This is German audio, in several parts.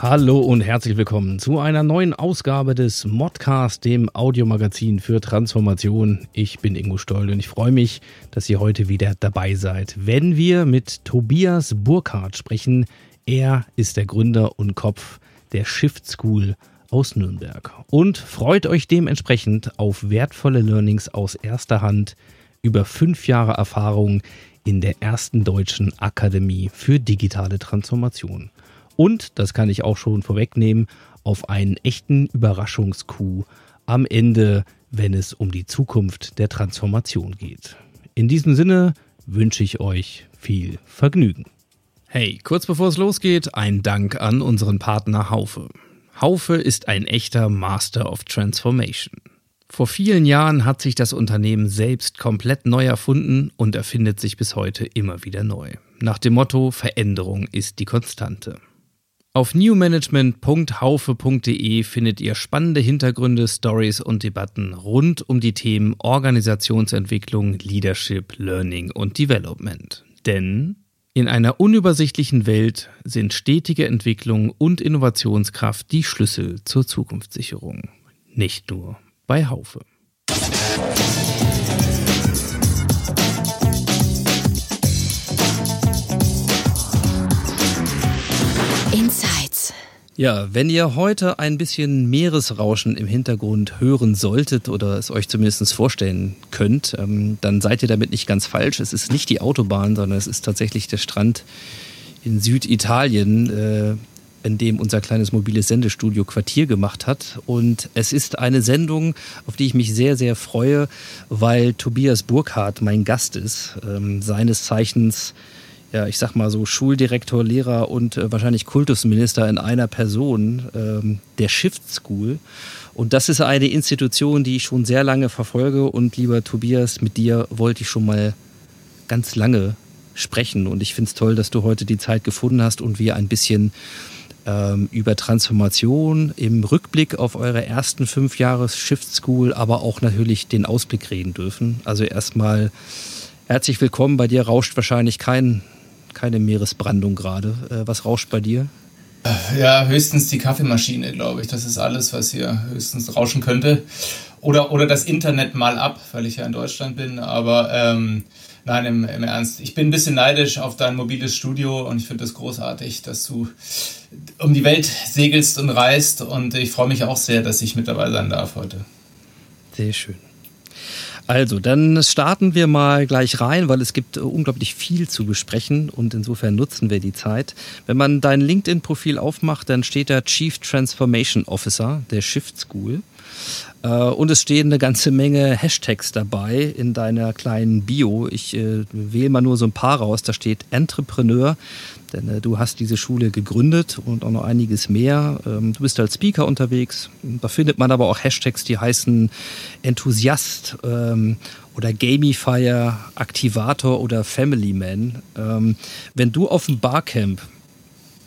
Hallo und herzlich willkommen zu einer neuen Ausgabe des Modcast, dem Audiomagazin für Transformation. Ich bin Ingo Stoll und ich freue mich, dass ihr heute wieder dabei seid, wenn wir mit Tobias Burkhardt sprechen. Er ist der Gründer und Kopf der Shift School aus Nürnberg und freut euch dementsprechend auf wertvolle Learnings aus erster Hand über fünf Jahre Erfahrung in der ersten deutschen Akademie für digitale Transformation. Und, das kann ich auch schon vorwegnehmen, auf einen echten Überraschungskuh am Ende, wenn es um die Zukunft der Transformation geht. In diesem Sinne wünsche ich euch viel Vergnügen. Hey, kurz bevor es losgeht, ein Dank an unseren Partner Haufe. Haufe ist ein echter Master of Transformation. Vor vielen Jahren hat sich das Unternehmen selbst komplett neu erfunden und erfindet sich bis heute immer wieder neu. Nach dem Motto Veränderung ist die Konstante. Auf newmanagement.haufe.de findet ihr spannende Hintergründe, Stories und Debatten rund um die Themen Organisationsentwicklung, Leadership, Learning und Development. Denn in einer unübersichtlichen Welt sind stetige Entwicklung und Innovationskraft die Schlüssel zur Zukunftssicherung. Nicht nur bei Haufe. Insights. Ja, wenn ihr heute ein bisschen Meeresrauschen im Hintergrund hören solltet oder es euch zumindest vorstellen könnt, ähm, dann seid ihr damit nicht ganz falsch. Es ist nicht die Autobahn, sondern es ist tatsächlich der Strand in Süditalien, äh, in dem unser kleines mobiles Sendestudio Quartier gemacht hat. Und es ist eine Sendung, auf die ich mich sehr, sehr freue, weil Tobias Burkhardt mein Gast ist, ähm, seines Zeichens ja, ich sag mal so Schuldirektor, Lehrer und äh, wahrscheinlich Kultusminister in einer Person ähm, der Shift School. Und das ist eine Institution, die ich schon sehr lange verfolge. Und lieber Tobias, mit dir wollte ich schon mal ganz lange sprechen. Und ich finde es toll, dass du heute die Zeit gefunden hast und wir ein bisschen ähm, über Transformation im Rückblick auf eure ersten fünf Jahre Shift School, aber auch natürlich den Ausblick reden dürfen. Also erstmal herzlich willkommen. Bei dir rauscht wahrscheinlich kein keine Meeresbrandung gerade. Äh, was rauscht bei dir? Ja, höchstens die Kaffeemaschine, glaube ich. Das ist alles, was hier höchstens rauschen könnte. Oder, oder das Internet mal ab, weil ich ja in Deutschland bin. Aber ähm, nein, im, im Ernst. Ich bin ein bisschen neidisch auf dein mobiles Studio und ich finde es das großartig, dass du um die Welt segelst und reist. Und ich freue mich auch sehr, dass ich mit dabei sein darf heute. Sehr schön. Also, dann starten wir mal gleich rein, weil es gibt äh, unglaublich viel zu besprechen und insofern nutzen wir die Zeit. Wenn man dein LinkedIn-Profil aufmacht, dann steht da Chief Transformation Officer der Shift School. Äh, und es stehen eine ganze Menge Hashtags dabei in deiner kleinen Bio. Ich äh, wähle mal nur so ein paar raus. Da steht Entrepreneur, denn äh, du hast diese Schule gegründet und auch noch einiges mehr. Ähm, du bist als Speaker unterwegs. Da findet man aber auch Hashtags, die heißen Enthusiast ähm, oder Gamifier, Aktivator oder Family Man. Ähm, wenn du auf dem Barcamp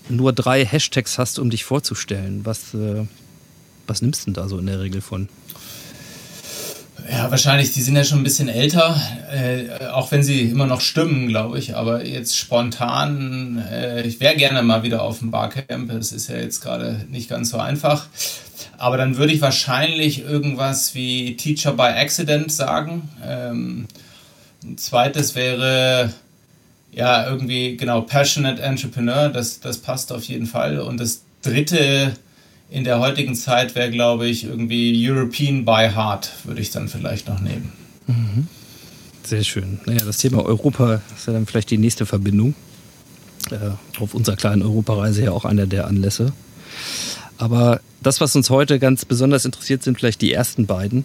nur drei Hashtags hast, um dich vorzustellen, was, äh, was nimmst du denn da so in der Regel von? Ja, wahrscheinlich, die sind ja schon ein bisschen älter, äh, auch wenn sie immer noch stimmen, glaube ich. Aber jetzt spontan, äh, ich wäre gerne mal wieder auf dem Barcamp. Das ist ja jetzt gerade nicht ganz so einfach. Aber dann würde ich wahrscheinlich irgendwas wie Teacher by Accident sagen. Ähm, ein zweites wäre ja irgendwie genau Passionate Entrepreneur. Das, das passt auf jeden Fall. Und das dritte in der heutigen Zeit wäre, glaube ich, irgendwie European by Heart, würde ich dann vielleicht noch nehmen. Mhm. Sehr schön. Naja, das Thema Europa ist ja dann vielleicht die nächste Verbindung. Äh, auf unserer kleinen Europareise ja auch einer der Anlässe. Aber das, was uns heute ganz besonders interessiert, sind vielleicht die ersten beiden.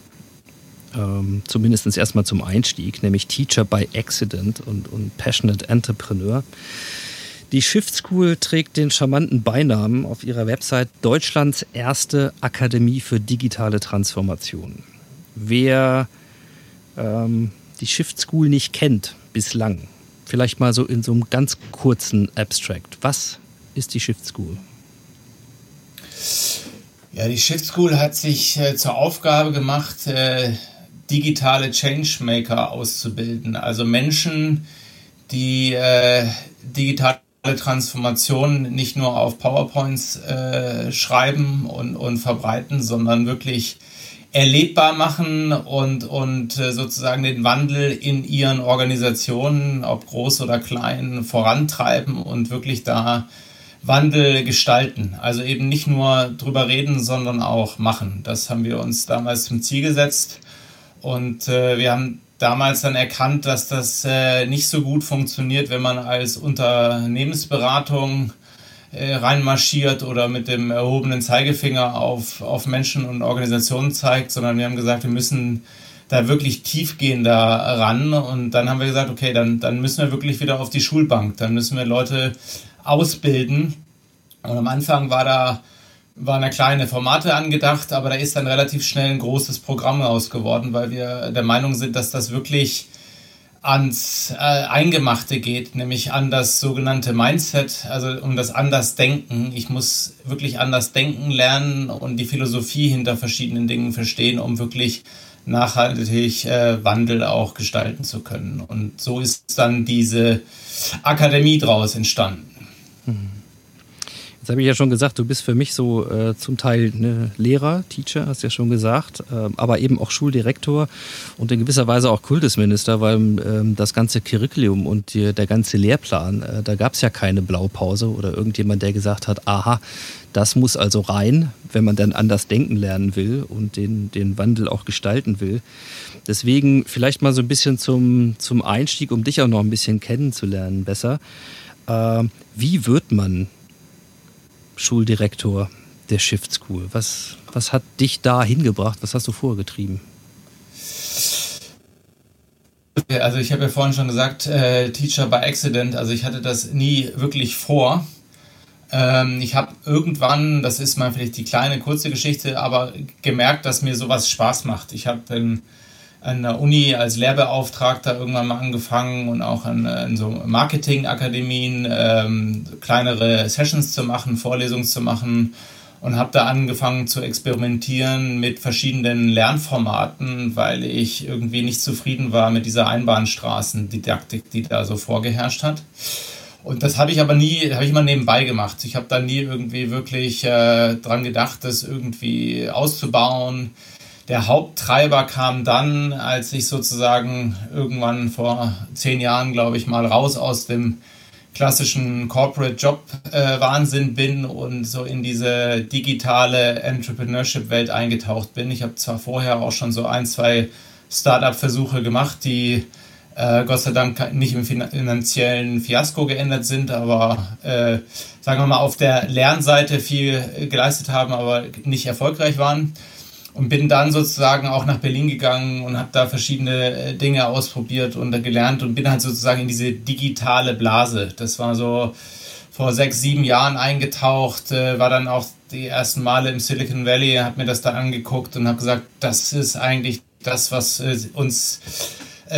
Ähm, Zumindest erstmal zum Einstieg, nämlich Teacher by Accident und, und Passionate Entrepreneur. Die Shift School trägt den charmanten Beinamen auf ihrer Website Deutschlands erste Akademie für digitale Transformation. Wer ähm, die Shift School nicht kennt bislang, vielleicht mal so in so einem ganz kurzen Abstract. Was ist die Shift School? Ja, die Shift School hat sich äh, zur Aufgabe gemacht, äh, digitale Changemaker auszubilden. Also Menschen, die äh, digitale Transformation nicht nur auf PowerPoints äh, schreiben und, und verbreiten, sondern wirklich erlebbar machen und, und äh, sozusagen den Wandel in ihren Organisationen, ob groß oder klein, vorantreiben und wirklich da Wandel gestalten. Also eben nicht nur drüber reden, sondern auch machen. Das haben wir uns damals zum Ziel gesetzt. Und äh, wir haben damals dann erkannt, dass das äh, nicht so gut funktioniert, wenn man als Unternehmensberatung äh, reinmarschiert oder mit dem erhobenen Zeigefinger auf, auf Menschen und Organisationen zeigt, sondern wir haben gesagt, wir müssen da wirklich tiefgehender ran. Und dann haben wir gesagt, okay, dann, dann müssen wir wirklich wieder auf die Schulbank. Dann müssen wir Leute ausbilden. Und am Anfang war da waren da kleine Formate angedacht, aber da ist dann relativ schnell ein großes Programm raus geworden, weil wir der Meinung sind, dass das wirklich ans äh, Eingemachte geht, nämlich an das sogenannte Mindset, also um das Andersdenken. Ich muss wirklich anders denken lernen und die Philosophie hinter verschiedenen Dingen verstehen, um wirklich nachhaltig äh, Wandel auch gestalten zu können. Und so ist dann diese Akademie draus entstanden. Mhm. Jetzt habe ich ja schon gesagt, du bist für mich so äh, zum Teil ne, Lehrer, Teacher, hast ja schon gesagt, äh, aber eben auch Schuldirektor und in gewisser Weise auch Kultusminister, weil ähm, das ganze Curriculum und die, der ganze Lehrplan, äh, da gab es ja keine Blaupause oder irgendjemand, der gesagt hat, aha, das muss also rein, wenn man dann anders denken lernen will und den, den Wandel auch gestalten will. Deswegen vielleicht mal so ein bisschen zum, zum Einstieg, um dich auch noch ein bisschen kennenzulernen besser. Äh, wie wird man Schuldirektor der Shift School. Was, was hat dich da hingebracht? Was hast du vorgetrieben? Also ich habe ja vorhin schon gesagt, äh, Teacher by Accident. Also ich hatte das nie wirklich vor. Ähm, ich habe irgendwann, das ist mal vielleicht die kleine kurze Geschichte, aber gemerkt, dass mir sowas Spaß macht. Ich habe an der Uni als Lehrbeauftragter irgendwann mal angefangen und auch an, an so Marketingakademien ähm, kleinere Sessions zu machen, Vorlesungen zu machen und habe da angefangen zu experimentieren mit verschiedenen Lernformaten, weil ich irgendwie nicht zufrieden war mit dieser Einbahnstraßendidaktik, die da so vorgeherrscht hat. Und das habe ich aber nie, habe ich mal nebenbei gemacht. Ich habe da nie irgendwie wirklich äh, dran gedacht, das irgendwie auszubauen der Haupttreiber kam dann, als ich sozusagen irgendwann vor zehn Jahren, glaube ich, mal raus aus dem klassischen Corporate Job äh, Wahnsinn bin und so in diese digitale Entrepreneurship Welt eingetaucht bin. Ich habe zwar vorher auch schon so ein, zwei Startup Versuche gemacht, die äh, Gott sei Dank nicht im finanziellen Fiasko geändert sind, aber äh, sagen wir mal auf der Lernseite viel geleistet haben, aber nicht erfolgreich waren und bin dann sozusagen auch nach Berlin gegangen und habe da verschiedene äh, Dinge ausprobiert und gelernt und bin halt sozusagen in diese digitale Blase. Das war so vor sechs, sieben Jahren eingetaucht, äh, war dann auch die ersten Male im Silicon Valley, habe mir das da angeguckt und habe gesagt, das ist eigentlich das, was äh, uns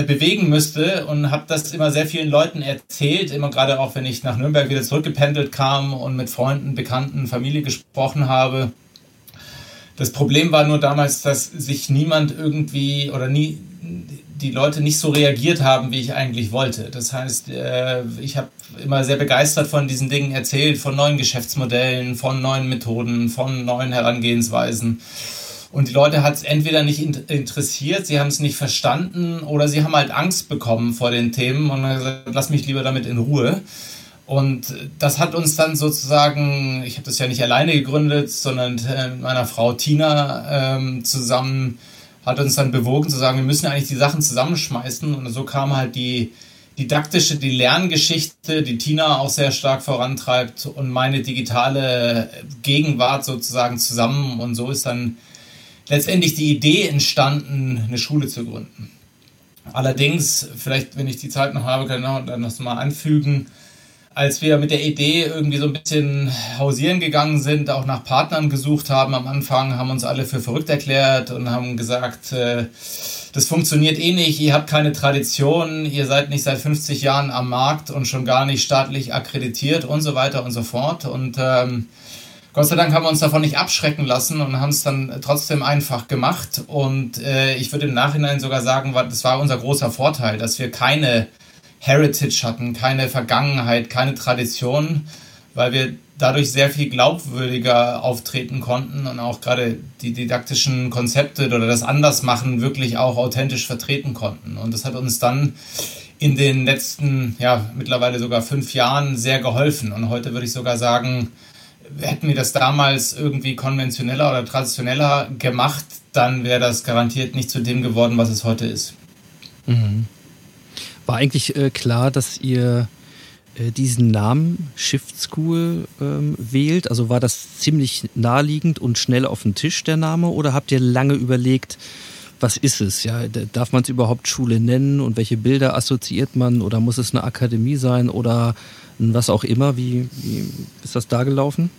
bewegen müsste und habe das immer sehr vielen Leuten erzählt, immer gerade auch, wenn ich nach Nürnberg wieder zurückgependelt kam und mit Freunden, Bekannten, Familie gesprochen habe. Das Problem war nur damals, dass sich niemand irgendwie oder nie die Leute nicht so reagiert haben, wie ich eigentlich wollte. Das heißt, äh, ich habe immer sehr begeistert von diesen Dingen erzählt, von neuen Geschäftsmodellen, von neuen Methoden, von neuen Herangehensweisen. Und die Leute hat es entweder nicht interessiert, sie haben es nicht verstanden oder sie haben halt Angst bekommen vor den Themen und haben gesagt, lass mich lieber damit in Ruhe. Und das hat uns dann sozusagen, ich habe das ja nicht alleine gegründet, sondern mit meiner Frau Tina ähm, zusammen, hat uns dann bewogen zu sagen, wir müssen eigentlich die Sachen zusammenschmeißen. Und so kam halt die didaktische, die Lerngeschichte, die Tina auch sehr stark vorantreibt und meine digitale Gegenwart sozusagen zusammen. Und so ist dann letztendlich die Idee entstanden, eine Schule zu gründen. Allerdings, vielleicht, wenn ich die Zeit noch habe, kann ich dann das mal anfügen, als wir mit der Idee irgendwie so ein bisschen hausieren gegangen sind, auch nach Partnern gesucht haben am Anfang, haben uns alle für verrückt erklärt und haben gesagt, äh, das funktioniert eh nicht, ihr habt keine Tradition, ihr seid nicht seit 50 Jahren am Markt und schon gar nicht staatlich akkreditiert und so weiter und so fort. Und ähm, Gott sei Dank haben wir uns davon nicht abschrecken lassen und haben es dann trotzdem einfach gemacht. Und äh, ich würde im Nachhinein sogar sagen, das war unser großer Vorteil, dass wir keine Heritage hatten, keine Vergangenheit, keine Tradition, weil wir dadurch sehr viel glaubwürdiger auftreten konnten und auch gerade die didaktischen Konzepte oder das Andersmachen wirklich auch authentisch vertreten konnten. Und das hat uns dann in den letzten, ja, mittlerweile sogar fünf Jahren sehr geholfen. Und heute würde ich sogar sagen, hätten wir das damals irgendwie konventioneller oder traditioneller gemacht, dann wäre das garantiert nicht zu dem geworden, was es heute ist. Mhm. War eigentlich äh, klar, dass ihr äh, diesen Namen Shift School ähm, wählt? Also war das ziemlich naheliegend und schnell auf den Tisch der Name oder habt ihr lange überlegt, was ist es? Ja, darf man es überhaupt Schule nennen und welche Bilder assoziiert man oder muss es eine Akademie sein oder was auch immer? Wie, wie ist das da gelaufen?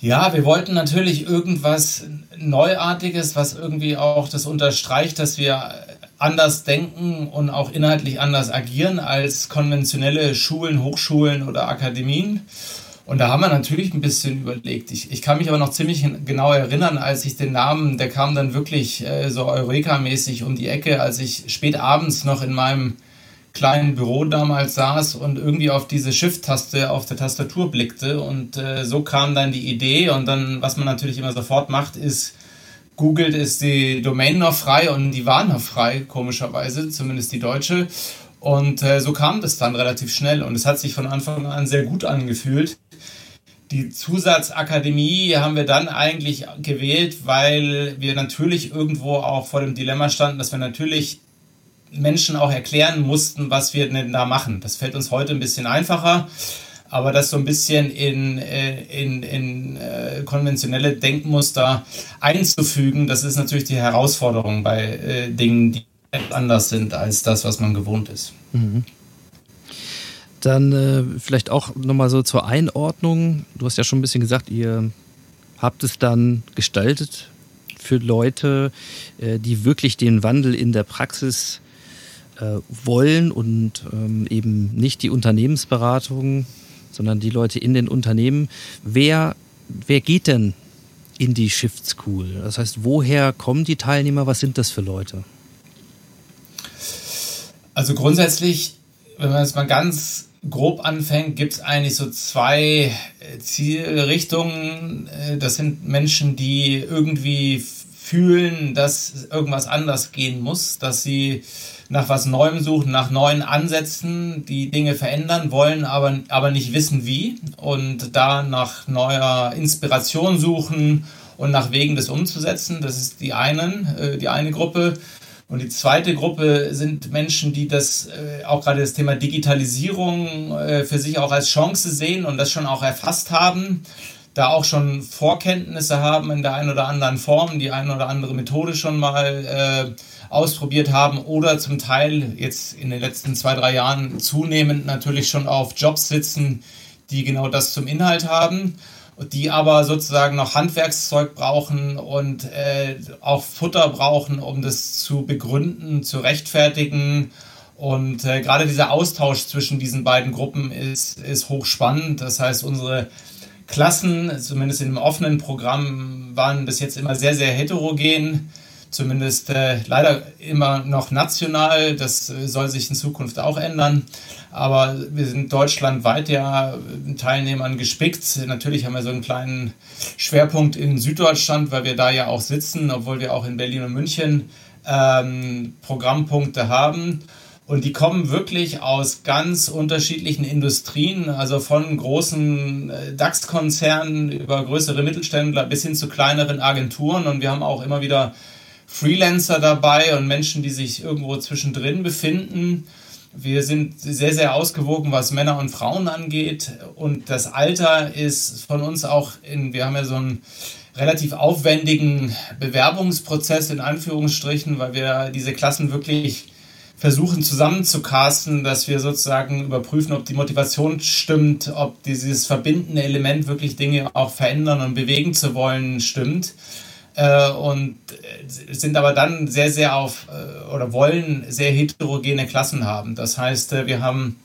Ja, wir wollten natürlich irgendwas Neuartiges, was irgendwie auch das unterstreicht, dass wir anders denken und auch inhaltlich anders agieren als konventionelle Schulen, Hochschulen oder Akademien. Und da haben wir natürlich ein bisschen überlegt. Ich, ich kann mich aber noch ziemlich genau erinnern, als ich den Namen, der kam dann wirklich äh, so Eureka-mäßig um die Ecke, als ich spät abends noch in meinem kleinen Büro damals saß und irgendwie auf diese Shift-Taste auf der Tastatur blickte. Und äh, so kam dann die Idee. Und dann, was man natürlich immer sofort macht, ist googelt, ist die Domain noch frei und die war noch frei, komischerweise, zumindest die deutsche. Und äh, so kam das dann relativ schnell und es hat sich von Anfang an sehr gut angefühlt. Die Zusatzakademie haben wir dann eigentlich gewählt, weil wir natürlich irgendwo auch vor dem Dilemma standen, dass wir natürlich Menschen auch erklären mussten, was wir denn da machen. Das fällt uns heute ein bisschen einfacher aber das so ein bisschen in, äh, in, in äh, konventionelle Denkmuster einzufügen, das ist natürlich die Herausforderung bei äh, Dingen, die anders sind als das, was man gewohnt ist. Mhm. Dann äh, vielleicht auch nochmal so zur Einordnung. Du hast ja schon ein bisschen gesagt, ihr habt es dann gestaltet für Leute, äh, die wirklich den Wandel in der Praxis äh, wollen und ähm, eben nicht die Unternehmensberatung sondern die Leute in den Unternehmen. Wer, wer geht denn in die Shift School? Das heißt, woher kommen die Teilnehmer? Was sind das für Leute? Also grundsätzlich, wenn man es mal ganz grob anfängt, gibt es eigentlich so zwei äh, Zielrichtungen. Äh, das sind Menschen, die irgendwie fühlen, dass irgendwas anders gehen muss, dass sie nach was Neuem suchen, nach neuen Ansätzen, die Dinge verändern wollen, aber, aber nicht wissen wie und da nach neuer Inspiration suchen und nach Wegen des umzusetzen. Das ist die einen, äh, die eine Gruppe. Und die zweite Gruppe sind Menschen, die das äh, auch gerade das Thema Digitalisierung äh, für sich auch als Chance sehen und das schon auch erfasst haben, da auch schon Vorkenntnisse haben in der einen oder anderen Form, die eine oder andere Methode schon mal ausprobiert haben oder zum Teil jetzt in den letzten zwei, drei Jahren zunehmend natürlich schon auf Jobs sitzen, die genau das zum Inhalt haben, die aber sozusagen noch Handwerkszeug brauchen und äh, auch Futter brauchen, um das zu begründen, zu rechtfertigen. Und äh, gerade dieser Austausch zwischen diesen beiden Gruppen ist, ist hochspannend. Das heißt, unsere Klassen, zumindest in dem offenen Programm, waren bis jetzt immer sehr, sehr heterogen zumindest äh, leider immer noch national. Das äh, soll sich in Zukunft auch ändern. Aber wir sind deutschlandweit ja Teilnehmern gespickt. Natürlich haben wir so einen kleinen Schwerpunkt in Süddeutschland, weil wir da ja auch sitzen, obwohl wir auch in Berlin und München ähm, Programmpunkte haben. Und die kommen wirklich aus ganz unterschiedlichen Industrien, also von großen äh, DAX-Konzernen über größere Mittelständler bis hin zu kleineren Agenturen. Und wir haben auch immer wieder Freelancer dabei und Menschen, die sich irgendwo zwischendrin befinden. Wir sind sehr, sehr ausgewogen, was Männer und Frauen angeht. Und das Alter ist von uns auch in, wir haben ja so einen relativ aufwendigen Bewerbungsprozess in Anführungsstrichen, weil wir diese Klassen wirklich versuchen zusammenzucasten, dass wir sozusagen überprüfen, ob die Motivation stimmt, ob dieses verbindende Element wirklich Dinge auch verändern und bewegen zu wollen stimmt. Äh, und sind aber dann sehr, sehr auf äh, oder wollen sehr heterogene Klassen haben. Das heißt, äh, wir haben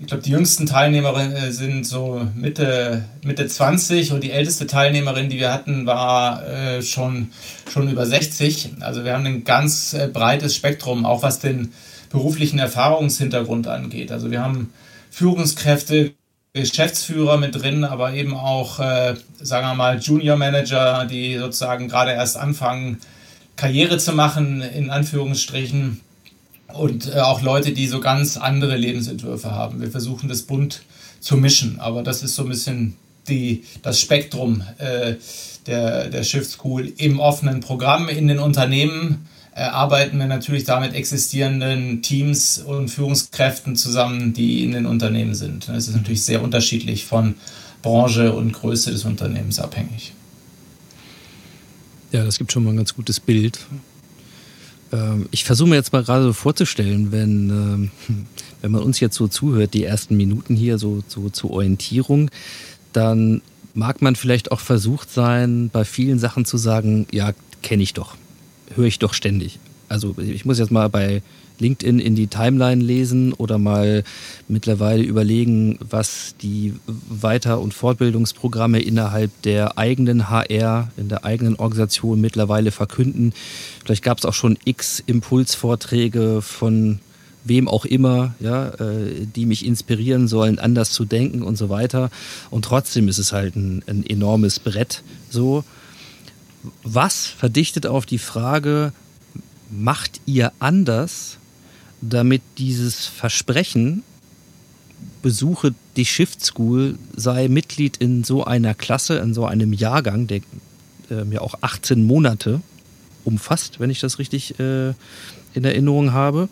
ich glaube, die jüngsten Teilnehmerinnen sind so Mitte, Mitte 20 und die älteste Teilnehmerin, die wir hatten, war äh, schon, schon über 60. Also wir haben ein ganz äh, breites Spektrum, auch was den beruflichen Erfahrungshintergrund angeht. Also wir haben Führungskräfte, Geschäftsführer mit drin, aber eben auch, äh, sagen wir mal, Junior Manager, die sozusagen gerade erst anfangen, Karriere zu machen, in Anführungsstrichen und äh, auch Leute, die so ganz andere Lebensentwürfe haben. Wir versuchen das bunt zu mischen, aber das ist so ein bisschen die, das Spektrum äh, der, der Shift School im offenen Programm in den Unternehmen. Äh, arbeiten wir natürlich da mit existierenden Teams und Führungskräften zusammen, die in den Unternehmen sind. Es ist natürlich sehr unterschiedlich von Branche und Größe des Unternehmens abhängig. Ja, das gibt schon mal ein ganz gutes Bild. Ähm, ich versuche mir jetzt mal gerade so vorzustellen, wenn, ähm, wenn man uns jetzt so zuhört, die ersten Minuten hier so, so zur Orientierung, dann mag man vielleicht auch versucht sein, bei vielen Sachen zu sagen, ja, kenne ich doch, höre ich doch ständig. Also ich muss jetzt mal bei LinkedIn in die Timeline lesen oder mal mittlerweile überlegen, was die Weiter- und Fortbildungsprogramme innerhalb der eigenen HR, in der eigenen Organisation mittlerweile verkünden. Vielleicht gab es auch schon x Impulsvorträge von wem auch immer, ja, äh, die mich inspirieren sollen, anders zu denken und so weiter. Und trotzdem ist es halt ein, ein enormes Brett so. Was verdichtet auf die Frage, macht ihr anders damit dieses Versprechen, besuche die Shift School, sei Mitglied in so einer Klasse, in so einem Jahrgang, der äh, ja auch 18 Monate umfasst, wenn ich das richtig äh, in Erinnerung habe.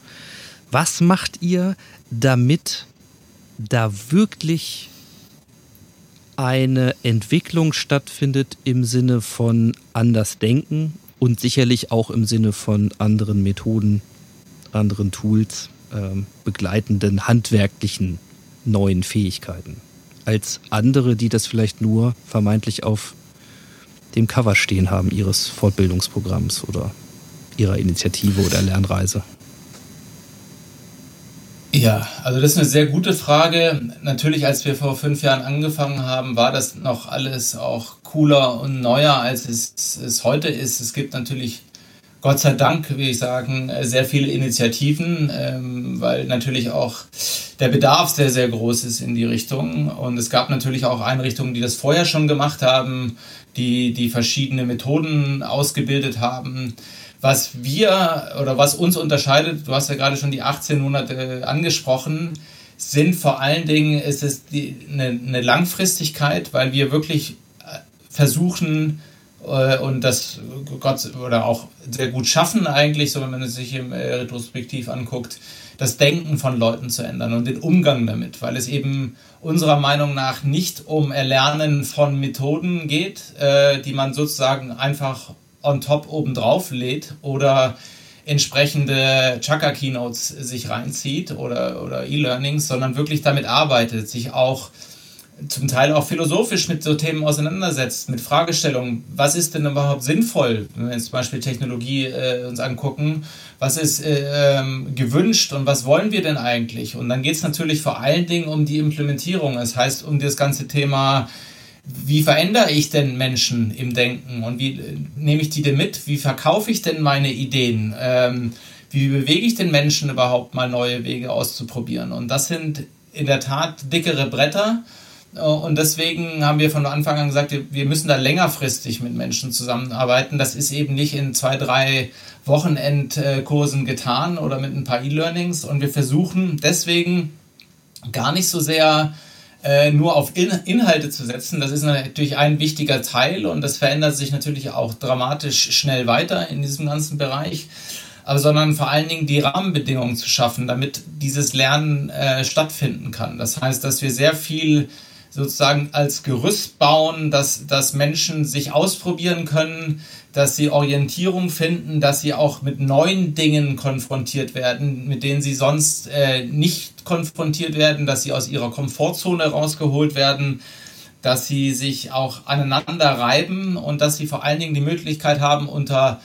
Was macht ihr, damit da wirklich eine Entwicklung stattfindet im Sinne von anders denken und sicherlich auch im Sinne von anderen Methoden anderen Tools, ähm, begleitenden handwerklichen neuen Fähigkeiten. Als andere, die das vielleicht nur vermeintlich auf dem Cover stehen haben ihres Fortbildungsprogramms oder ihrer Initiative oder Lernreise. Ja, also das ist eine sehr gute Frage. Natürlich, als wir vor fünf Jahren angefangen haben, war das noch alles auch cooler und neuer, als es, es heute ist. Es gibt natürlich Gott sei Dank, will ich sagen, sehr viele Initiativen, ähm, weil natürlich auch der Bedarf sehr, sehr groß ist in die Richtung. Und es gab natürlich auch Einrichtungen, die das vorher schon gemacht haben, die, die verschiedene Methoden ausgebildet haben. Was wir oder was uns unterscheidet, du hast ja gerade schon die 18 Monate angesprochen, sind vor allen Dingen, ist es die, eine, eine Langfristigkeit, weil wir wirklich äh, versuchen, äh, und das Gott oder auch sehr gut schaffen eigentlich, so wenn man es sich im äh, Retrospektiv anguckt, das Denken von Leuten zu ändern und den Umgang damit, weil es eben unserer Meinung nach nicht um Erlernen von Methoden geht, äh, die man sozusagen einfach on top obendrauf lädt oder entsprechende Chaka-Keynotes sich reinzieht oder, oder E-Learnings, sondern wirklich damit arbeitet, sich auch zum Teil auch philosophisch mit so Themen auseinandersetzt, mit Fragestellungen, was ist denn überhaupt sinnvoll, wenn wir jetzt zum Beispiel Technologie äh, uns angucken, was ist äh, ähm, gewünscht und was wollen wir denn eigentlich? Und dann geht es natürlich vor allen Dingen um die Implementierung, das heißt um das ganze Thema, wie verändere ich denn Menschen im Denken und wie äh, nehme ich die denn mit, wie verkaufe ich denn meine Ideen, ähm, wie bewege ich den Menschen überhaupt mal neue Wege auszuprobieren? Und das sind in der Tat dickere Bretter, äh, und deswegen haben wir von Anfang an gesagt, wir müssen da längerfristig mit Menschen zusammenarbeiten. Das ist eben nicht in zwei, drei Wochenendkursen getan oder mit ein paar E-Learnings. Und wir versuchen deswegen gar nicht so sehr äh, nur auf Inhalte zu setzen. Das ist natürlich ein wichtiger Teil und das verändert sich natürlich auch dramatisch schnell weiter in diesem ganzen Bereich. Aber sondern vor allen Dingen die Rahmenbedingungen zu schaffen, damit dieses Lernen äh, stattfinden kann. Das heißt, dass wir sehr viel sozusagen als Gerüst bauen, dass, dass Menschen sich ausprobieren können, dass sie Orientierung finden, dass sie auch mit neuen Dingen konfrontiert werden, mit denen sie sonst äh, nicht konfrontiert werden, dass sie aus ihrer Komfortzone rausgeholt werden, dass sie sich auch aneinander reiben und dass sie vor allen Dingen die Möglichkeit haben, unter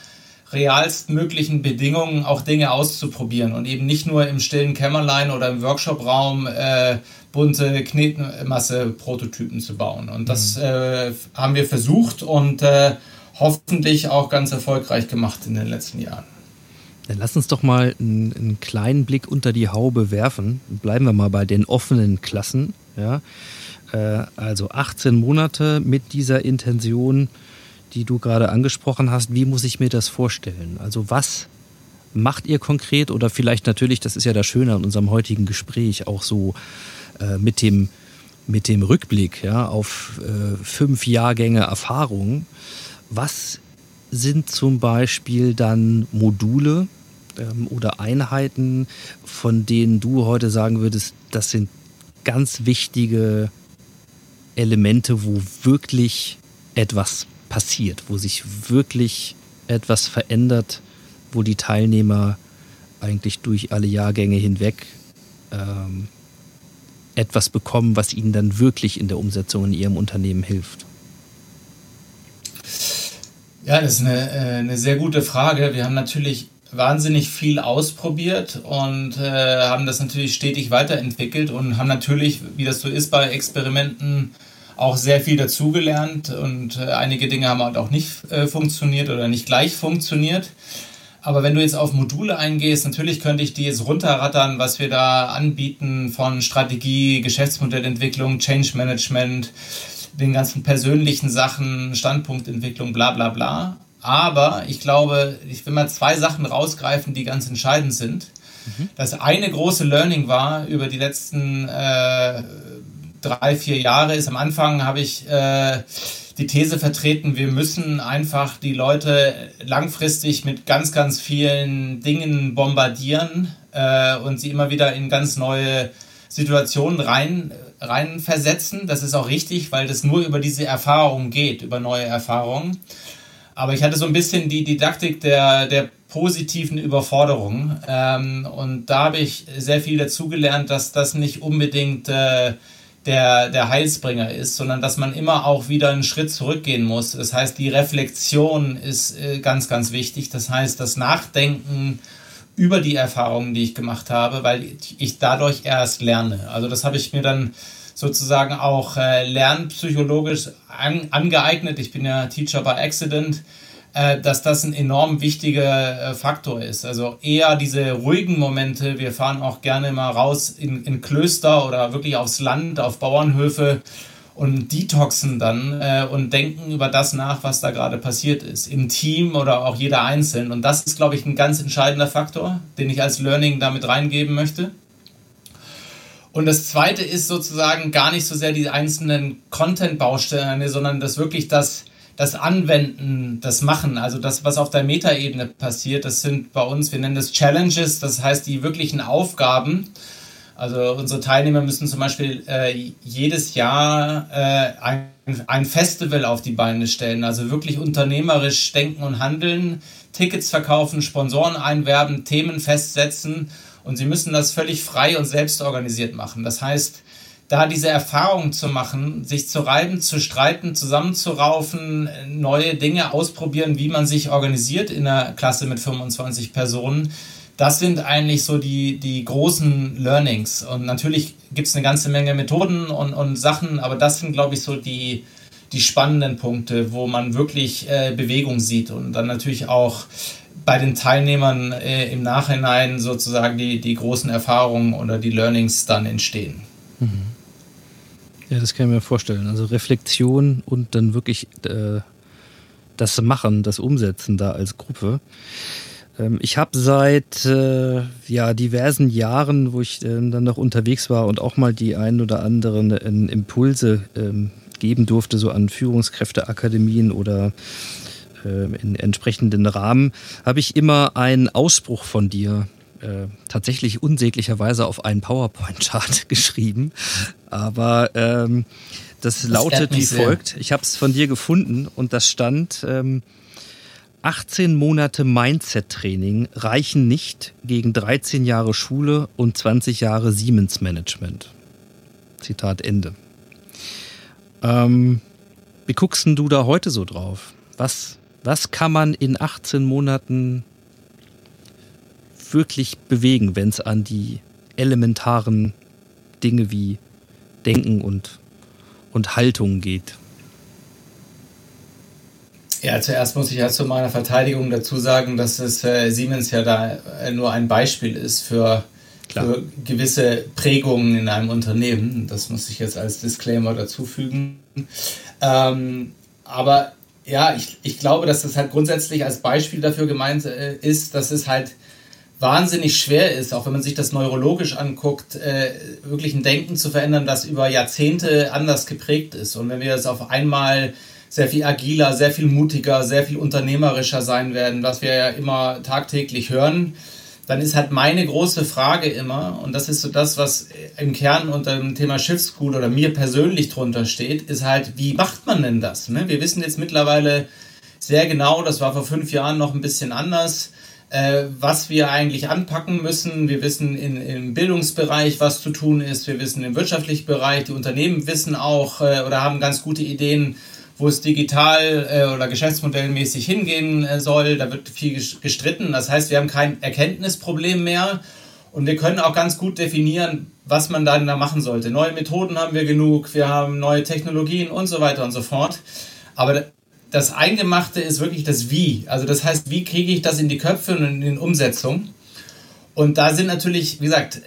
realstmöglichen Bedingungen auch Dinge auszuprobieren und eben nicht nur im stillen Kämmerlein oder im Workshopraum äh, bunte Knetmasse-Prototypen zu bauen. Und das mhm. äh, haben wir versucht und äh, hoffentlich auch ganz erfolgreich gemacht in den letzten Jahren. Dann lass uns doch mal einen, einen, kleinen Blick unter die Haube werfen. Bleiben wir mal bei den offenen Klassen. Ja? Äh, also 18 Monate mit dieser Intention die du gerade angesprochen hast, wie muss ich mir das vorstellen? Also was macht ihr konkret oder vielleicht natürlich, das ist ja das Schöne an unserem heutigen Gespräch, auch so äh, mit, dem, mit dem Rückblick ja, auf äh, fünf Jahrgänge Erfahrung. Was sind zum Beispiel dann Module ähm, oder Einheiten, von denen du heute sagen würdest, das sind ganz wichtige Elemente, wo wirklich etwas passiert, wo sich wirklich etwas verändert, wo die Teilnehmer eigentlich durch alle Jahrgänge hinweg ähm, etwas bekommen, was ihnen dann wirklich in der Umsetzung in ihrem Unternehmen hilft? Ja, das ist eine, äh, eine sehr gute Frage. Wir haben natürlich wahnsinnig viel ausprobiert und äh, haben das natürlich stetig weiterentwickelt und haben natürlich, wie das so ist bei Experimenten, auch sehr viel dazugelernt und äh, einige Dinge haben halt auch nicht äh, funktioniert oder nicht gleich funktioniert. Aber wenn du jetzt auf Module eingehst, natürlich könnte ich die jetzt runterrattern, was wir da anbieten von Strategie, Geschäftsmodellentwicklung, Change Management, den ganzen persönlichen Sachen, Standpunktentwicklung, bla bla bla. Aber ich glaube, ich will mal zwei Sachen rausgreifen, die ganz entscheidend sind. Mhm. Das eine große Learning war über die letzten äh, drei, vier Jahre ist. Am Anfang habe ich äh, die These vertreten, wir müssen einfach die Leute langfristig mit ganz, ganz vielen Dingen bombardieren äh, und sie immer wieder in ganz neue Situationen rein, rein versetzen. Das ist auch richtig, weil das nur über diese Erfahrungen geht, über neue Erfahrungen. Aber ich hatte so ein bisschen die Didaktik der, der positiven Überforderung. Ähm, und da habe ich sehr viel dazugelernt, dass das nicht unbedingt äh, der, der Heilsbringer ist, sondern dass man immer auch wieder einen Schritt zurückgehen muss. Das heißt, die Reflexion ist äh, ganz, ganz wichtig. Das heißt, das Nachdenken über die Erfahrungen, die ich gemacht habe, weil ich dadurch erst lerne. Also das habe ich mir dann sozusagen auch äh, lernpsychologisch an, angeeignet. Ich bin ja Teacher by Accident dass das ein enorm wichtiger äh, Faktor ist. Also eher diese ruhigen Momente. Wir fahren auch gerne mal raus in, in Klöster oder wirklich aufs Land, auf Bauernhöfe und detoxen dann äh, und denken über das nach, was da gerade passiert ist, im Team oder auch jeder einzeln. Und das ist, glaube ich, ein ganz entscheidender Faktor, den ich als Learning damit reingeben möchte. Und das zweite ist sozusagen gar nicht so sehr die einzelnen Content-Bausteine, sondern das wirklich das, das Anwenden, das Machen, also das, was auf der Metaebene passiert, das sind bei uns, wir nennen das Challenges, das heißt die wirklichen Aufgaben. Also unsere Teilnehmer müssen zum Beispiel äh, jedes Jahr äh, ein, ein Festival auf die Beine stellen, also wirklich unternehmerisch denken und handeln, Tickets verkaufen, Sponsoren einwerben, Themen festsetzen und sie müssen das völlig frei und selbstorganisiert machen. Das heißt, da diese Erfahrung zu machen, sich zu reiben, zu streiten, zusammenzuraufen, neue Dinge ausprobieren, wie man sich organisiert in einer Klasse mit 25 Personen, das sind eigentlich so die, die großen Learnings. Und natürlich gibt es eine ganze Menge Methoden und, und Sachen, aber das sind, glaube ich, so die, die spannenden Punkte, wo man wirklich äh, Bewegung sieht und dann natürlich auch bei den Teilnehmern äh, im Nachhinein sozusagen die, die großen Erfahrungen oder die Learnings dann entstehen. Mhm. Ja, das kann ich mir vorstellen. Also Reflexion und dann wirklich äh, das Machen, das Umsetzen da als Gruppe. Ähm, ich habe seit äh, ja, diversen Jahren, wo ich äh, dann noch unterwegs war und auch mal die ein oder anderen äh, Impulse ähm, geben durfte, so an Führungskräfteakademien oder ähm, in entsprechenden Rahmen, habe ich immer einen Ausspruch von dir äh, tatsächlich unsäglicherweise auf einen PowerPoint-Chart geschrieben. Aber ähm, das, das lautet wie folgt. Ich habe es von dir gefunden und das stand, ähm, 18 Monate Mindset-Training reichen nicht gegen 13 Jahre Schule und 20 Jahre Siemens-Management. Zitat Ende. Ähm, wie guckst du da heute so drauf? Was, was kann man in 18 Monaten wirklich bewegen, wenn es an die elementaren Dinge wie Denken und, und Haltung geht? Ja, zuerst muss ich ja zu meiner Verteidigung dazu sagen, dass es äh, Siemens ja da äh, nur ein Beispiel ist für, für, gewisse Prägungen in einem Unternehmen. Das muss ich jetzt als Disclaimer dazufügen. Ähm, aber ja, ich, ich glaube, dass das halt grundsätzlich als Beispiel dafür gemeint äh, ist, dass es halt wahnsinnig schwer ist, auch wenn man sich das neurologisch anguckt, äh, wirklich ein Denken zu verändern, das über Jahrzehnte anders geprägt ist. Und wenn wir das auf einmal sehr viel agiler, sehr viel mutiger, sehr viel unternehmerischer sein werden, was wir ja immer tagtäglich hören, dann ist halt meine große Frage immer, und das ist so das, was im Kern unter dem Thema Shift School oder mir persönlich drunter steht, ist halt, wie macht man denn das? Ne? Wir wissen jetzt mittlerweile sehr genau, das war vor fünf Jahren noch ein bisschen anders, äh, was wir eigentlich anpacken müssen. Wir wissen in, im Bildungsbereich, was zu tun ist. Wir wissen im wirtschaftlichen Bereich. Die Unternehmen wissen auch äh, oder haben ganz gute Ideen, wo es digital äh, oder geschäftsmodellmäßig hingehen äh, soll. Da wird viel gestritten. Das heißt, wir haben kein Erkenntnisproblem mehr und wir können auch ganz gut definieren, was man dann da machen sollte. Neue Methoden haben wir genug, wir haben neue Technologien und so weiter und so fort. Aber das Eingemachte ist wirklich das Wie. Also das heißt, wie kriege ich das in die Köpfe und in die Umsetzung? Und da sind natürlich, wie gesagt,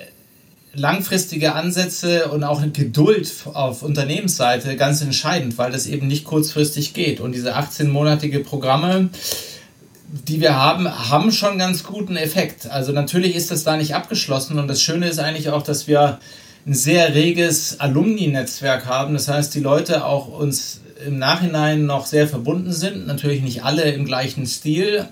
langfristige Ansätze und auch Geduld auf Unternehmensseite ganz entscheidend, weil das eben nicht kurzfristig geht. Und diese 18-monatige Programme, die wir haben, haben schon ganz guten Effekt. Also natürlich ist das da nicht abgeschlossen und das Schöne ist eigentlich auch, dass wir ein sehr reges Alumni-Netzwerk haben. Das heißt, die Leute auch uns im Nachhinein noch sehr verbunden sind. Natürlich nicht alle im gleichen Stil,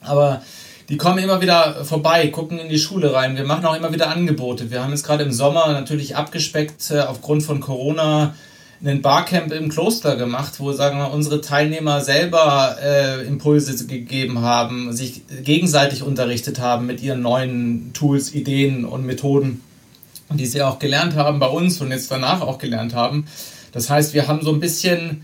aber die kommen immer wieder vorbei, gucken in die Schule rein. Wir machen auch immer wieder Angebote. Wir haben jetzt gerade im Sommer natürlich abgespeckt äh, aufgrund von Corona einen Barcamp im Kloster gemacht, wo sagen wir unsere Teilnehmer selber äh, Impulse gegeben haben, sich gegenseitig unterrichtet haben mit ihren neuen Tools, Ideen und Methoden, die sie auch gelernt haben bei uns und jetzt danach auch gelernt haben. Das heißt, wir haben so ein bisschen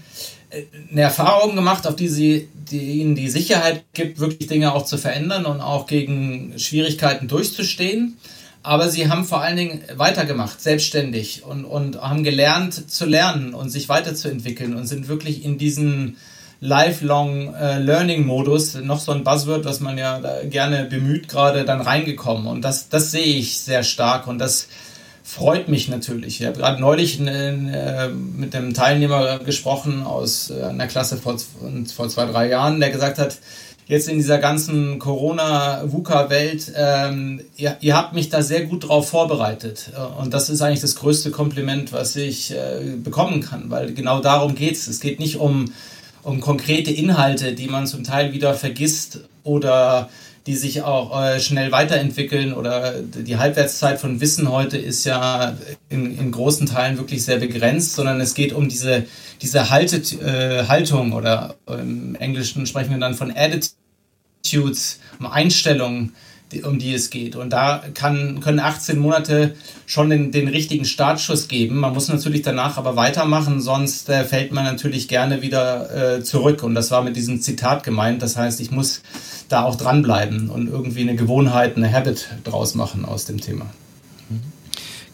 eine Erfahrung gemacht, auf die sie, die ihnen die Sicherheit gibt, wirklich Dinge auch zu verändern und auch gegen Schwierigkeiten durchzustehen. Aber sie haben vor allen Dingen weitergemacht, selbstständig und, und haben gelernt zu lernen und sich weiterzuentwickeln und sind wirklich in diesen Lifelong äh, Learning Modus, noch so ein Buzzword, was man ja gerne bemüht, gerade dann reingekommen. Und das, das sehe ich sehr stark und das, freut mich natürlich. Ich habe gerade neulich äh, mit einem Teilnehmer gesprochen aus äh, einer Klasse vor, vor zwei, drei Jahren, der gesagt hat, jetzt in dieser ganzen Corona-VUCA-Welt, ähm, ihr, ihr, habt mich da sehr gut drauf vorbereitet. Und das ist eigentlich das größte Kompliment, was ich äh, bekommen kann, weil genau darum geht es. Es geht nicht um, um konkrete Inhalte, die man zum Teil wieder vergisst oder die sich auch äh, schnell weiterentwickeln oder die Halbwertszeit von Wissen heute ist ja in, in großen Teilen wirklich sehr begrenzt, sondern es geht um diese, diese Haltet, äh, Haltung oder im Englischen sprechen wir dann von Attitudes, um Einstellungen, um die es geht. Und da kann, können 18 Monate schon den, den richtigen Startschuss geben. Man muss natürlich danach aber weitermachen, sonst äh, fällt man natürlich gerne wieder äh, zurück. Und das war mit diesem Zitat gemeint. Das heißt, ich muss da auch dranbleiben und irgendwie eine Gewohnheit, eine Habit draus machen aus dem Thema.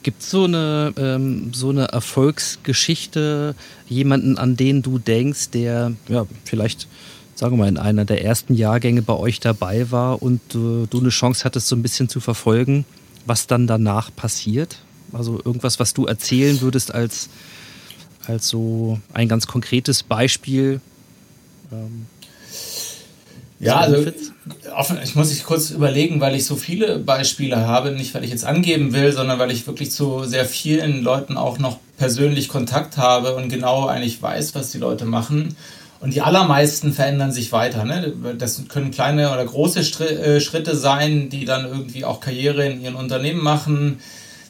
Gibt es so eine, ähm, so eine Erfolgsgeschichte, jemanden, an den du denkst, der ja, vielleicht sagen wir mal, in einer der ersten Jahrgänge bei euch dabei war und äh, du eine Chance hattest, so ein bisschen zu verfolgen, was dann danach passiert? Also irgendwas, was du erzählen würdest als, als so ein ganz konkretes Beispiel? Ähm, ja, also ich muss mich kurz überlegen, weil ich so viele Beispiele habe, nicht weil ich jetzt angeben will, sondern weil ich wirklich zu sehr vielen Leuten auch noch persönlich Kontakt habe und genau eigentlich weiß, was die Leute machen. Und die allermeisten verändern sich weiter. Ne? Das können kleine oder große äh, Schritte sein, die dann irgendwie auch Karriere in ihren Unternehmen machen,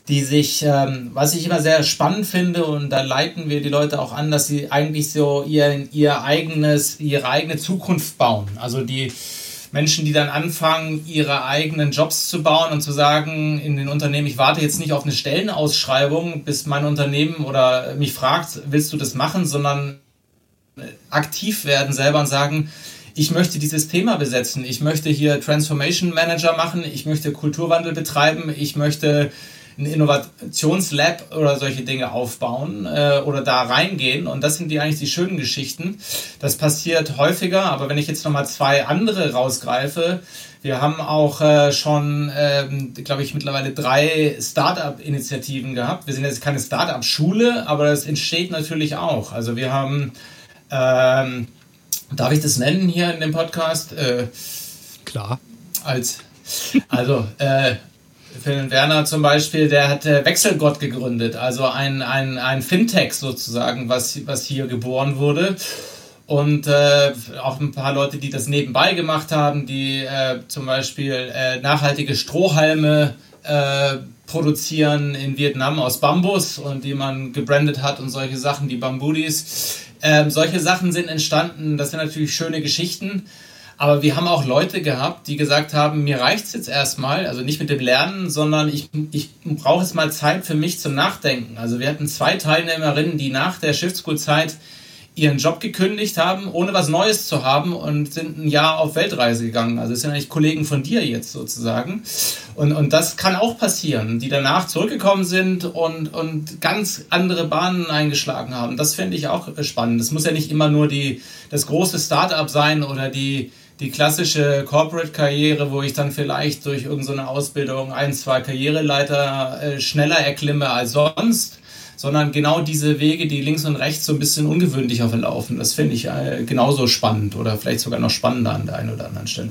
die sich, ähm, was ich immer sehr spannend finde, und da leiten wir die Leute auch an, dass sie eigentlich so ihr, ihr eigenes, ihre eigene Zukunft bauen. Also die Menschen, die dann anfangen, ihre eigenen Jobs zu bauen und zu sagen in den Unternehmen, ich warte jetzt nicht auf eine Stellenausschreibung, bis mein Unternehmen oder mich fragt, willst du das machen, sondern aktiv werden selber und sagen, ich möchte dieses Thema besetzen, ich möchte hier Transformation Manager machen, ich möchte Kulturwandel betreiben, ich möchte ein Innovationslab oder solche Dinge aufbauen äh, oder da reingehen. Und das sind die eigentlich die schönen Geschichten. Das passiert häufiger, aber wenn ich jetzt nochmal zwei andere rausgreife, wir haben auch äh, schon, ähm, glaube ich, mittlerweile drei Startup-Initiativen gehabt. Wir sind jetzt keine Startup-Schule, aber das entsteht natürlich auch. Also wir haben ähm, darf ich das nennen hier in dem Podcast? Äh, Klar. Als, also, äh, Phil Werner zum Beispiel, der hat äh, Wechselgott gegründet, also ein, ein, ein Fintech sozusagen, was, was hier geboren wurde. Und äh, auch ein paar Leute, die das nebenbei gemacht haben, die äh, zum Beispiel äh, nachhaltige Strohhalme äh, produzieren in Vietnam aus Bambus und die man gebrandet hat und solche Sachen, die Bambudis. Ähm, solche Sachen sind entstanden, das sind natürlich schöne Geschichten. Aber wir haben auch Leute gehabt, die gesagt haben, mir reicht es jetzt erstmal, also nicht mit dem Lernen, sondern ich, ich brauche jetzt mal Zeit für mich zum Nachdenken. Also wir hatten zwei Teilnehmerinnen, die nach der Shift School Zeit ihren Job gekündigt haben, ohne was Neues zu haben und sind ein Jahr auf Weltreise gegangen. Also das sind eigentlich Kollegen von dir jetzt sozusagen. Und, und das kann auch passieren, die danach zurückgekommen sind und, und ganz andere Bahnen eingeschlagen haben. Das fände ich auch spannend. Es muss ja nicht immer nur die, das große Start-up sein oder die, die klassische Corporate-Karriere, wo ich dann vielleicht durch irgendeine Ausbildung ein, zwei Karriereleiter äh, schneller erklimme als sonst sondern genau diese Wege, die links und rechts so ein bisschen ungewöhnlicher verlaufen. Das finde ich äh, genauso spannend oder vielleicht sogar noch spannender an der einen oder anderen Stelle.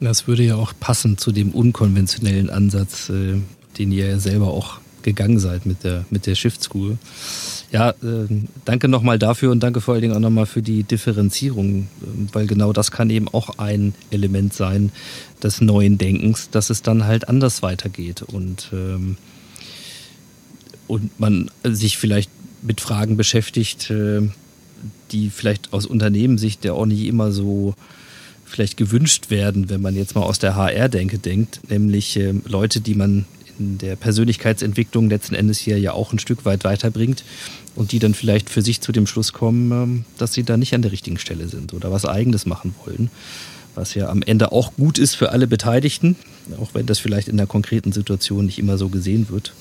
Das würde ja auch passen zu dem unkonventionellen Ansatz, äh, den ihr ja selber auch gegangen seid mit der, mit der Shift School. Ja, äh, danke nochmal dafür und danke vor allen Dingen auch nochmal für die Differenzierung, weil genau das kann eben auch ein Element sein des neuen Denkens, dass es dann halt anders weitergeht. Und ähm, und man sich vielleicht mit Fragen beschäftigt, äh, die vielleicht aus Unternehmenssicht ja auch nicht immer so vielleicht gewünscht werden, wenn man jetzt mal aus der HR-Denke denkt, nämlich äh, Leute, die man in der Persönlichkeitsentwicklung letzten Endes hier ja auch ein Stück weit weiterbringt und die dann vielleicht für sich zu dem Schluss kommen, ähm, dass sie da nicht an der richtigen Stelle sind oder was eigenes machen wollen, was ja am Ende auch gut ist für alle Beteiligten, auch wenn das vielleicht in der konkreten Situation nicht immer so gesehen wird.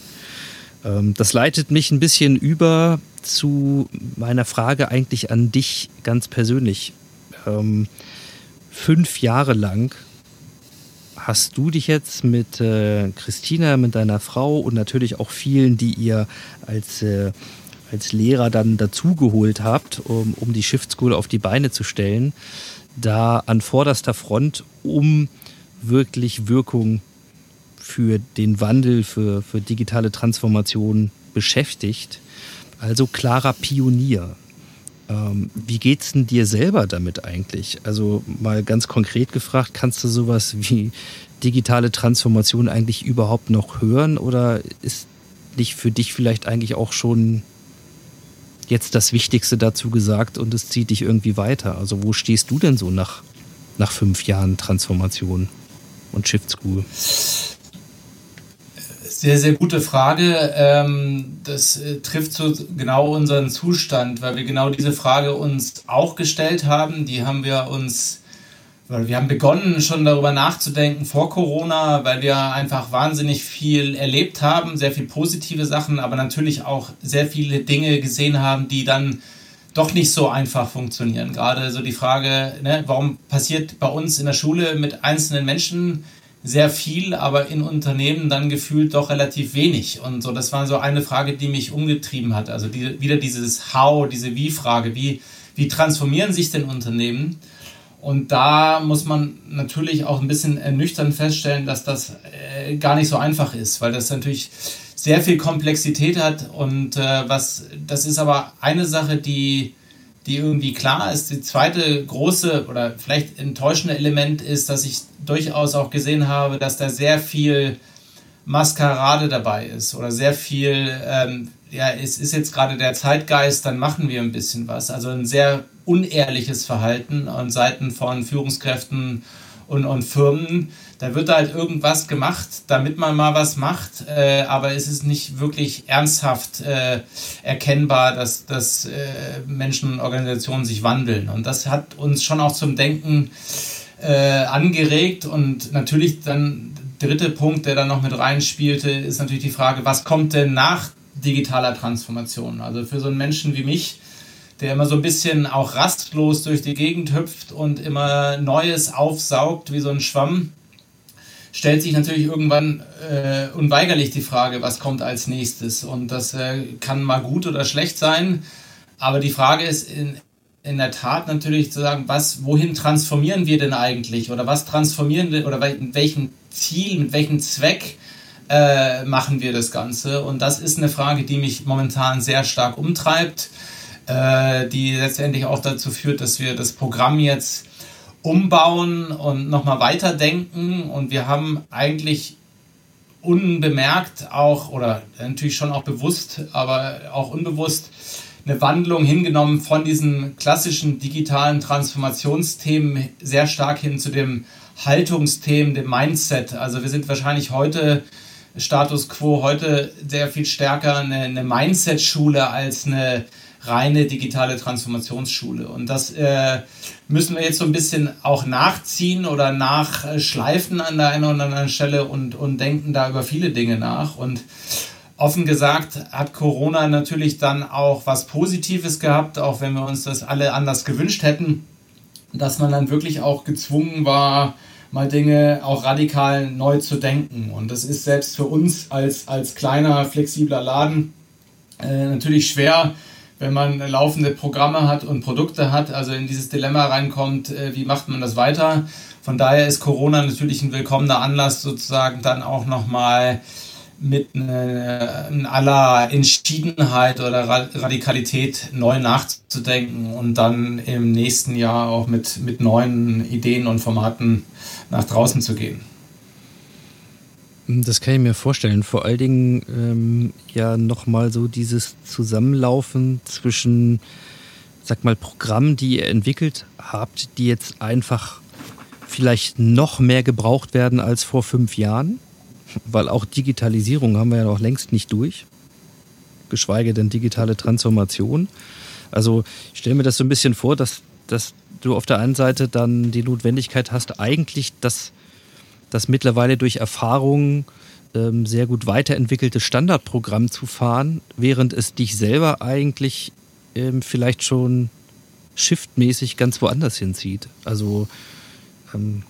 Ähm, das leitet mich ein bisschen über zu meiner Frage eigentlich an dich ganz persönlich. Ähm, fünf Jahre lang hast du dich jetzt mit äh, Christina, mit deiner Frau und natürlich auch vielen, die ihr als, äh, als Lehrer dann dazugeholt habt, um, um die Shift School auf die Beine zu stellen, da an vorderster Front, um wirklich Wirkung für den Wandel, für, für digitale Transformation beschäftigt. Also klarer Pionier. Ähm, wie geht's denn dir selber damit eigentlich? Also mal ganz konkret gefragt, kannst du sowas wie digitale Transformation eigentlich überhaupt noch hören oder ist nicht für dich vielleicht eigentlich auch schon jetzt das Wichtigste dazu gesagt und es zieht dich irgendwie weiter? Also wo stehst du denn so nach, nach fünf Jahren Transformation und Shift School? Sehr, sehr gute Frage. Ähm, das äh, trifft so genau unseren Zustand, weil wir genau diese Frage uns auch gestellt haben. Die haben wir uns, weil wir haben begonnen schon darüber nachzudenken vor Corona, weil wir einfach wahnsinnig viel erlebt haben, sehr viel positive Sachen, aber natürlich auch sehr viele Dinge gesehen haben, die dann doch nicht so einfach funktionieren. Gerade so die Frage, ne, warum passiert bei uns in der Schule mit einzelnen Menschen sehr viel, aber in Unternehmen dann gefühlt doch relativ wenig. Und so, das war so eine Frage, die mich umgetrieben hat. Also die, wieder dieses How, diese Wie-Frage. Wie, wie transformieren sich denn Unternehmen? Und da muss man natürlich auch ein bisschen ernüchternd feststellen, dass das äh, gar nicht so einfach ist, weil das natürlich sehr viel Komplexität hat. Und äh, was, das ist aber eine Sache, die die irgendwie klar ist. Die zweite große oder vielleicht enttäuschende Element ist, dass ich durchaus auch gesehen habe, dass da sehr viel Maskerade dabei ist oder sehr viel, ähm, ja, es ist jetzt gerade der Zeitgeist, dann machen wir ein bisschen was. Also ein sehr unehrliches Verhalten an Seiten von Führungskräften und, und Firmen. Da wird halt irgendwas gemacht, damit man mal was macht, äh, aber es ist nicht wirklich ernsthaft äh, erkennbar, dass, dass äh, Menschen und Organisationen sich wandeln. Und das hat uns schon auch zum Denken äh, angeregt und natürlich dann dritte Punkt, der da noch mit reinspielte, ist natürlich die Frage, was kommt denn nach digitaler Transformation? Also für so einen Menschen wie mich, der immer so ein bisschen auch rastlos durch die Gegend hüpft und immer Neues aufsaugt wie so ein Schwamm, stellt sich natürlich irgendwann äh, unweigerlich die Frage, was kommt als nächstes. Und das äh, kann mal gut oder schlecht sein. Aber die Frage ist in, in der Tat natürlich zu sagen, was, wohin transformieren wir denn eigentlich? Oder was transformieren wir, oder mit welchem Ziel, mit welchem Zweck äh, machen wir das Ganze? Und das ist eine Frage, die mich momentan sehr stark umtreibt, äh, die letztendlich auch dazu führt, dass wir das Programm jetzt umbauen und nochmal weiterdenken. Und wir haben eigentlich unbemerkt auch, oder natürlich schon auch bewusst, aber auch unbewusst, eine Wandlung hingenommen von diesen klassischen digitalen Transformationsthemen sehr stark hin zu dem Haltungsthemen, dem Mindset. Also wir sind wahrscheinlich heute Status quo heute sehr viel stärker eine, eine Mindset-Schule als eine reine digitale Transformationsschule. Und das äh, müssen wir jetzt so ein bisschen auch nachziehen oder nachschleifen an der einen oder anderen Stelle und, und denken da über viele Dinge nach. Und offen gesagt hat Corona natürlich dann auch was Positives gehabt, auch wenn wir uns das alle anders gewünscht hätten, dass man dann wirklich auch gezwungen war, mal Dinge auch radikal neu zu denken. Und das ist selbst für uns als, als kleiner, flexibler Laden äh, natürlich schwer, wenn man laufende Programme hat und Produkte hat, also in dieses Dilemma reinkommt, äh, wie macht man das weiter. Von daher ist Corona natürlich ein willkommener Anlass, sozusagen dann auch nochmal mit aller Entschiedenheit oder Radikalität neu nachzudenken und dann im nächsten Jahr auch mit, mit neuen Ideen und Formaten nach draußen zu gehen. Das kann ich mir vorstellen. Vor allen Dingen ähm, ja nochmal so dieses Zusammenlaufen zwischen, sag mal, Programmen, die ihr entwickelt habt, die jetzt einfach vielleicht noch mehr gebraucht werden als vor fünf Jahren weil auch Digitalisierung haben wir ja noch längst nicht durch, geschweige denn digitale Transformation. Also ich stelle mir das so ein bisschen vor, dass, dass du auf der einen Seite dann die Notwendigkeit hast, eigentlich das, das mittlerweile durch Erfahrung ähm, sehr gut weiterentwickelte Standardprogramm zu fahren, während es dich selber eigentlich ähm, vielleicht schon shiftmäßig ganz woanders hinzieht. Also ähm,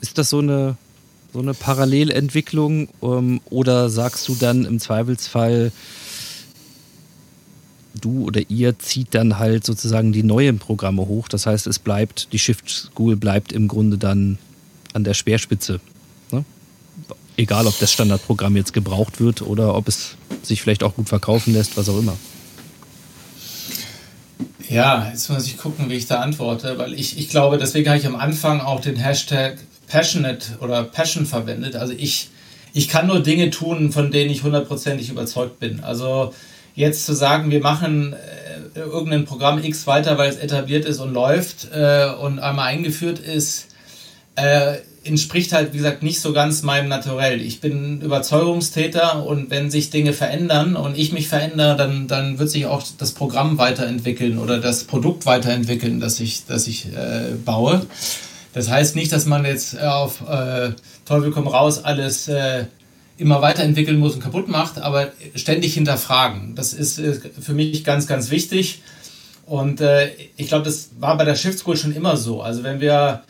ist das so eine so eine Parallelentwicklung? Ähm, oder sagst du dann im Zweifelsfall, du oder ihr zieht dann halt sozusagen die neuen Programme hoch? Das heißt, es bleibt, die Shift School bleibt im Grunde dann an der Speerspitze. Ne? Egal, ob das Standardprogramm jetzt gebraucht wird oder ob es sich vielleicht auch gut verkaufen lässt, was auch immer. Ja, jetzt muss ich gucken, wie ich da antworte, weil ich, ich glaube, deswegen habe ich am Anfang auch den Hashtag passionate oder passion verwendet. Also ich, ich kann nur Dinge tun, von denen ich hundertprozentig überzeugt bin. Also jetzt zu sagen, wir machen äh, irgendein Programm X weiter, weil es etabliert ist und läuft äh, und einmal eingeführt ist, äh, entspricht halt, wie gesagt, nicht so ganz meinem Naturell. Ich bin Überzeugungstäter und wenn sich Dinge verändern und ich mich verändere, dann, dann wird sich auch das Programm weiterentwickeln oder das Produkt weiterentwickeln, das ich, das ich äh, baue. Das heißt nicht, dass man jetzt auf äh, Teufel komm raus alles äh, immer weiterentwickeln muss und kaputt macht, aber ständig hinterfragen. Das ist für mich ganz, ganz wichtig. Und äh, ich glaube, das war bei der Shift School schon immer so. Also wenn wir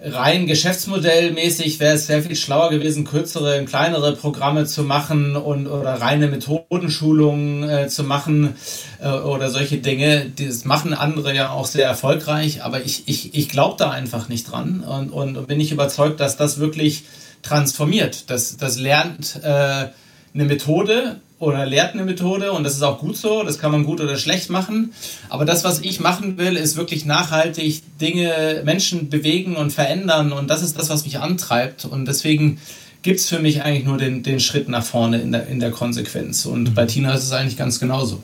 rein geschäftsmodellmäßig wäre es sehr viel schlauer gewesen, kürzere, kleinere Programme zu machen und oder reine Methodenschulungen äh, zu machen äh, oder solche Dinge. Das machen andere ja auch sehr erfolgreich, aber ich, ich, ich glaube da einfach nicht dran und, und bin ich überzeugt, dass das wirklich transformiert. Das, das lernt äh, eine Methode oder lehrt eine Methode und das ist auch gut so, das kann man gut oder schlecht machen. Aber das, was ich machen will, ist wirklich nachhaltig Dinge, Menschen bewegen und verändern und das ist das, was mich antreibt und deswegen gibt es für mich eigentlich nur den, den Schritt nach vorne in der, in der Konsequenz und mhm. bei Tina ist es eigentlich ganz genauso.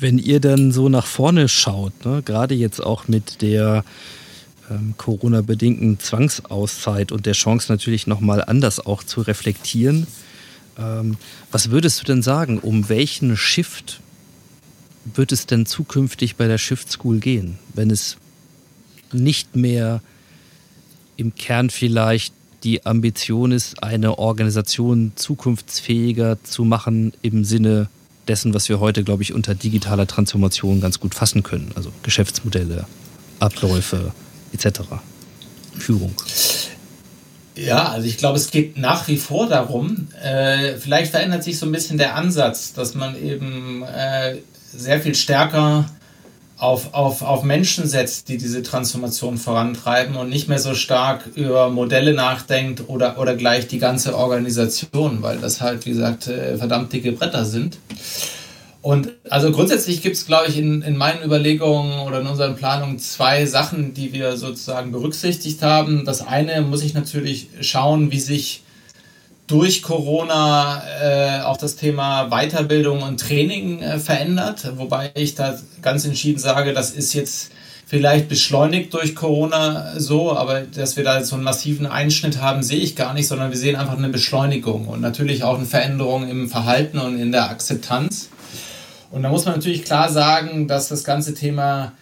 Wenn ihr dann so nach vorne schaut, ne, gerade jetzt auch mit der ähm, Corona-bedingten Zwangsauszeit und der Chance natürlich nochmal anders auch zu reflektieren, ähm, was würdest du denn sagen, um welchen Shift wird es denn zukünftig bei der Shift School gehen, wenn es nicht mehr im Kern vielleicht die Ambition ist, eine Organisation zukunftsfähiger zu machen im Sinne dessen, was wir heute, glaube ich, unter digitaler Transformation ganz gut fassen können. Also Geschäftsmodelle, Abläufe etc. Führung. Ja, also ich glaube, es geht nach wie vor darum, äh, vielleicht verändert sich so ein bisschen der Ansatz, dass man eben äh, sehr viel stärker auf, auf, auf Menschen setzt, die diese Transformation vorantreiben und nicht mehr so stark über Modelle nachdenkt oder, oder gleich die ganze Organisation, weil das halt, wie gesagt, äh, verdammt dicke Bretter sind. Und also grundsätzlich gibt es, glaube ich, in, in meinen Überlegungen oder in unseren Planungen zwei Sachen, die wir sozusagen berücksichtigt haben. Das eine muss ich natürlich schauen, wie sich durch Corona äh, auch das Thema Weiterbildung und Training äh, verändert, wobei ich da ganz entschieden sage, das ist jetzt vielleicht beschleunigt durch Corona so, aber dass wir da jetzt so einen massiven Einschnitt haben, sehe ich gar nicht, sondern wir sehen einfach eine Beschleunigung und natürlich auch eine Veränderung im Verhalten und in der Akzeptanz. Und da muss man natürlich klar sagen, dass das ganze Thema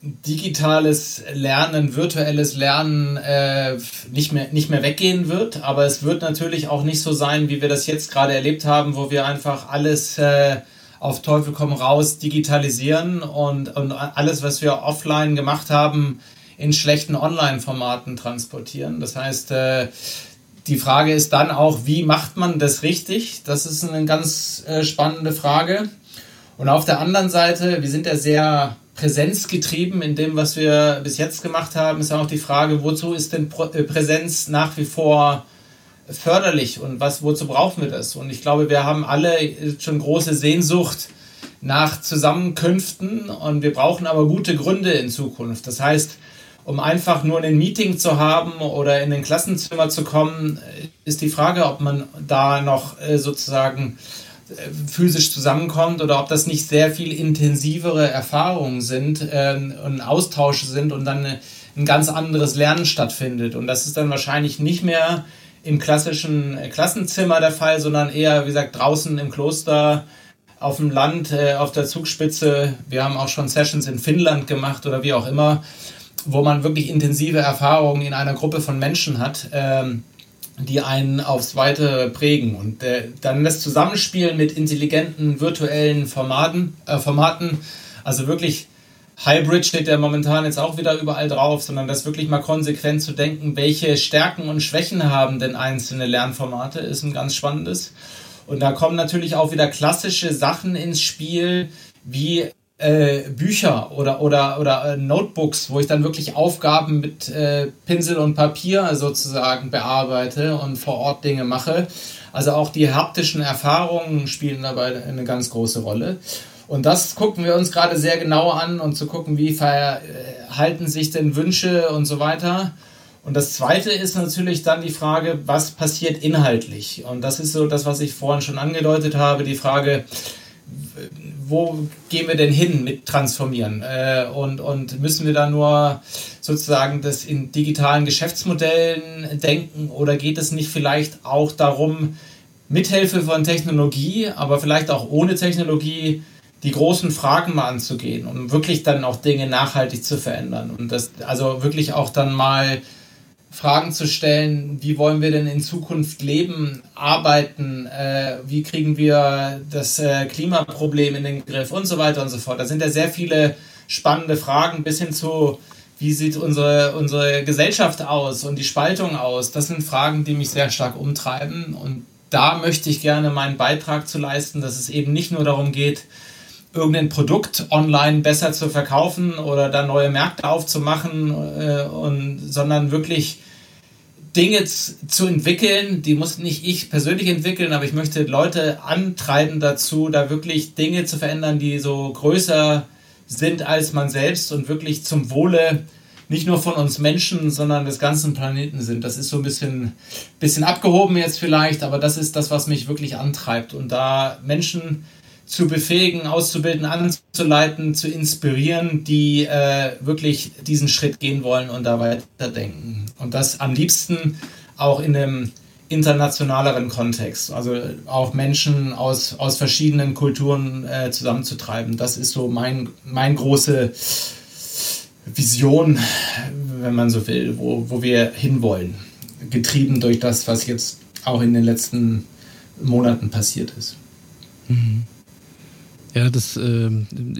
digitales Lernen, virtuelles Lernen äh, nicht, mehr, nicht mehr weggehen wird. Aber es wird natürlich auch nicht so sein, wie wir das jetzt gerade erlebt haben, wo wir einfach alles äh, auf Teufel komm raus digitalisieren und, und alles, was wir offline gemacht haben, in schlechten Online-Formaten transportieren. Das heißt, äh, die Frage ist dann auch, wie macht man das richtig? Das ist eine ganz äh, spannende Frage. Und auf der anderen Seite, wir sind ja sehr präsenzgetrieben in dem, was wir bis jetzt gemacht haben, ist auch die Frage, wozu ist denn äh, Präsenz nach wie vor förderlich und was, wozu brauchen wir das? Und ich glaube, wir haben alle schon große Sehnsucht nach Zusammenkünften und wir brauchen aber gute Gründe in Zukunft. Das heißt, um einfach nur ein Meeting zu haben oder in ein Klassenzimmer zu kommen, ist die Frage, ob man da noch äh, sozusagen physisch zusammenkommt oder ob das nicht sehr viel intensivere Erfahrungen sind äh, und Austausche sind und dann eine, ein ganz anderes Lernen stattfindet. Und das ist dann wahrscheinlich nicht mehr im klassischen Klassenzimmer der Fall, sondern eher, wie gesagt, draußen im Kloster, auf dem Land, äh, auf der Zugspitze. Wir haben auch schon Sessions in Finnland gemacht oder wie auch immer, wo man wirklich intensive Erfahrungen in einer Gruppe von Menschen hat. Ähm, die einen aufs Weite prägen. Und äh, dann das Zusammenspiel mit intelligenten virtuellen Formaten, äh, Formaten, also wirklich Hybrid steht ja momentan jetzt auch wieder überall drauf, sondern das wirklich mal konsequent zu denken, welche Stärken und Schwächen haben denn einzelne Lernformate, ist ein ganz spannendes. Und da kommen natürlich auch wieder klassische Sachen ins Spiel, wie äh, Bücher oder, oder, oder äh, Notebooks, wo ich dann wirklich Aufgaben mit äh, Pinsel und Papier sozusagen bearbeite und vor Ort Dinge mache. Also auch die haptischen Erfahrungen spielen dabei eine ganz große Rolle. Und das gucken wir uns gerade sehr genau an und zu gucken, wie verhalten sich denn Wünsche und so weiter. Und das Zweite ist natürlich dann die Frage, was passiert inhaltlich? Und das ist so das, was ich vorhin schon angedeutet habe, die Frage, wo gehen wir denn hin mit Transformieren? Äh, und, und müssen wir da nur sozusagen das in digitalen Geschäftsmodellen denken oder geht es nicht vielleicht auch darum, mithilfe von Technologie, aber vielleicht auch ohne Technologie, die großen Fragen mal anzugehen und wirklich dann auch Dinge nachhaltig zu verändern und das also wirklich auch dann mal Fragen zu stellen, wie wollen wir denn in Zukunft leben, arbeiten, äh, wie kriegen wir das äh, Klimaproblem in den Griff und so weiter und so fort. Da sind ja sehr viele spannende Fragen bis hin zu, wie sieht unsere, unsere Gesellschaft aus und die Spaltung aus. Das sind Fragen, die mich sehr stark umtreiben und da möchte ich gerne meinen Beitrag zu leisten, dass es eben nicht nur darum geht, irgendein Produkt online besser zu verkaufen oder da neue Märkte aufzumachen, äh, und, sondern wirklich Dinge zu entwickeln, die muss nicht ich persönlich entwickeln, aber ich möchte Leute antreiben dazu, da wirklich Dinge zu verändern, die so größer sind als man selbst und wirklich zum Wohle nicht nur von uns Menschen, sondern des ganzen Planeten sind. Das ist so ein bisschen, bisschen abgehoben jetzt vielleicht, aber das ist das, was mich wirklich antreibt. Und da Menschen zu befähigen, auszubilden, anzuleiten, zu inspirieren, die äh, wirklich diesen Schritt gehen wollen und da weiterdenken. Und das am liebsten auch in einem internationaleren Kontext, also auch Menschen aus, aus verschiedenen Kulturen äh, zusammenzutreiben. Das ist so mein, mein große Vision, wenn man so will, wo, wo wir hinwollen. Getrieben durch das, was jetzt auch in den letzten Monaten passiert ist. Mhm. Ja, das äh,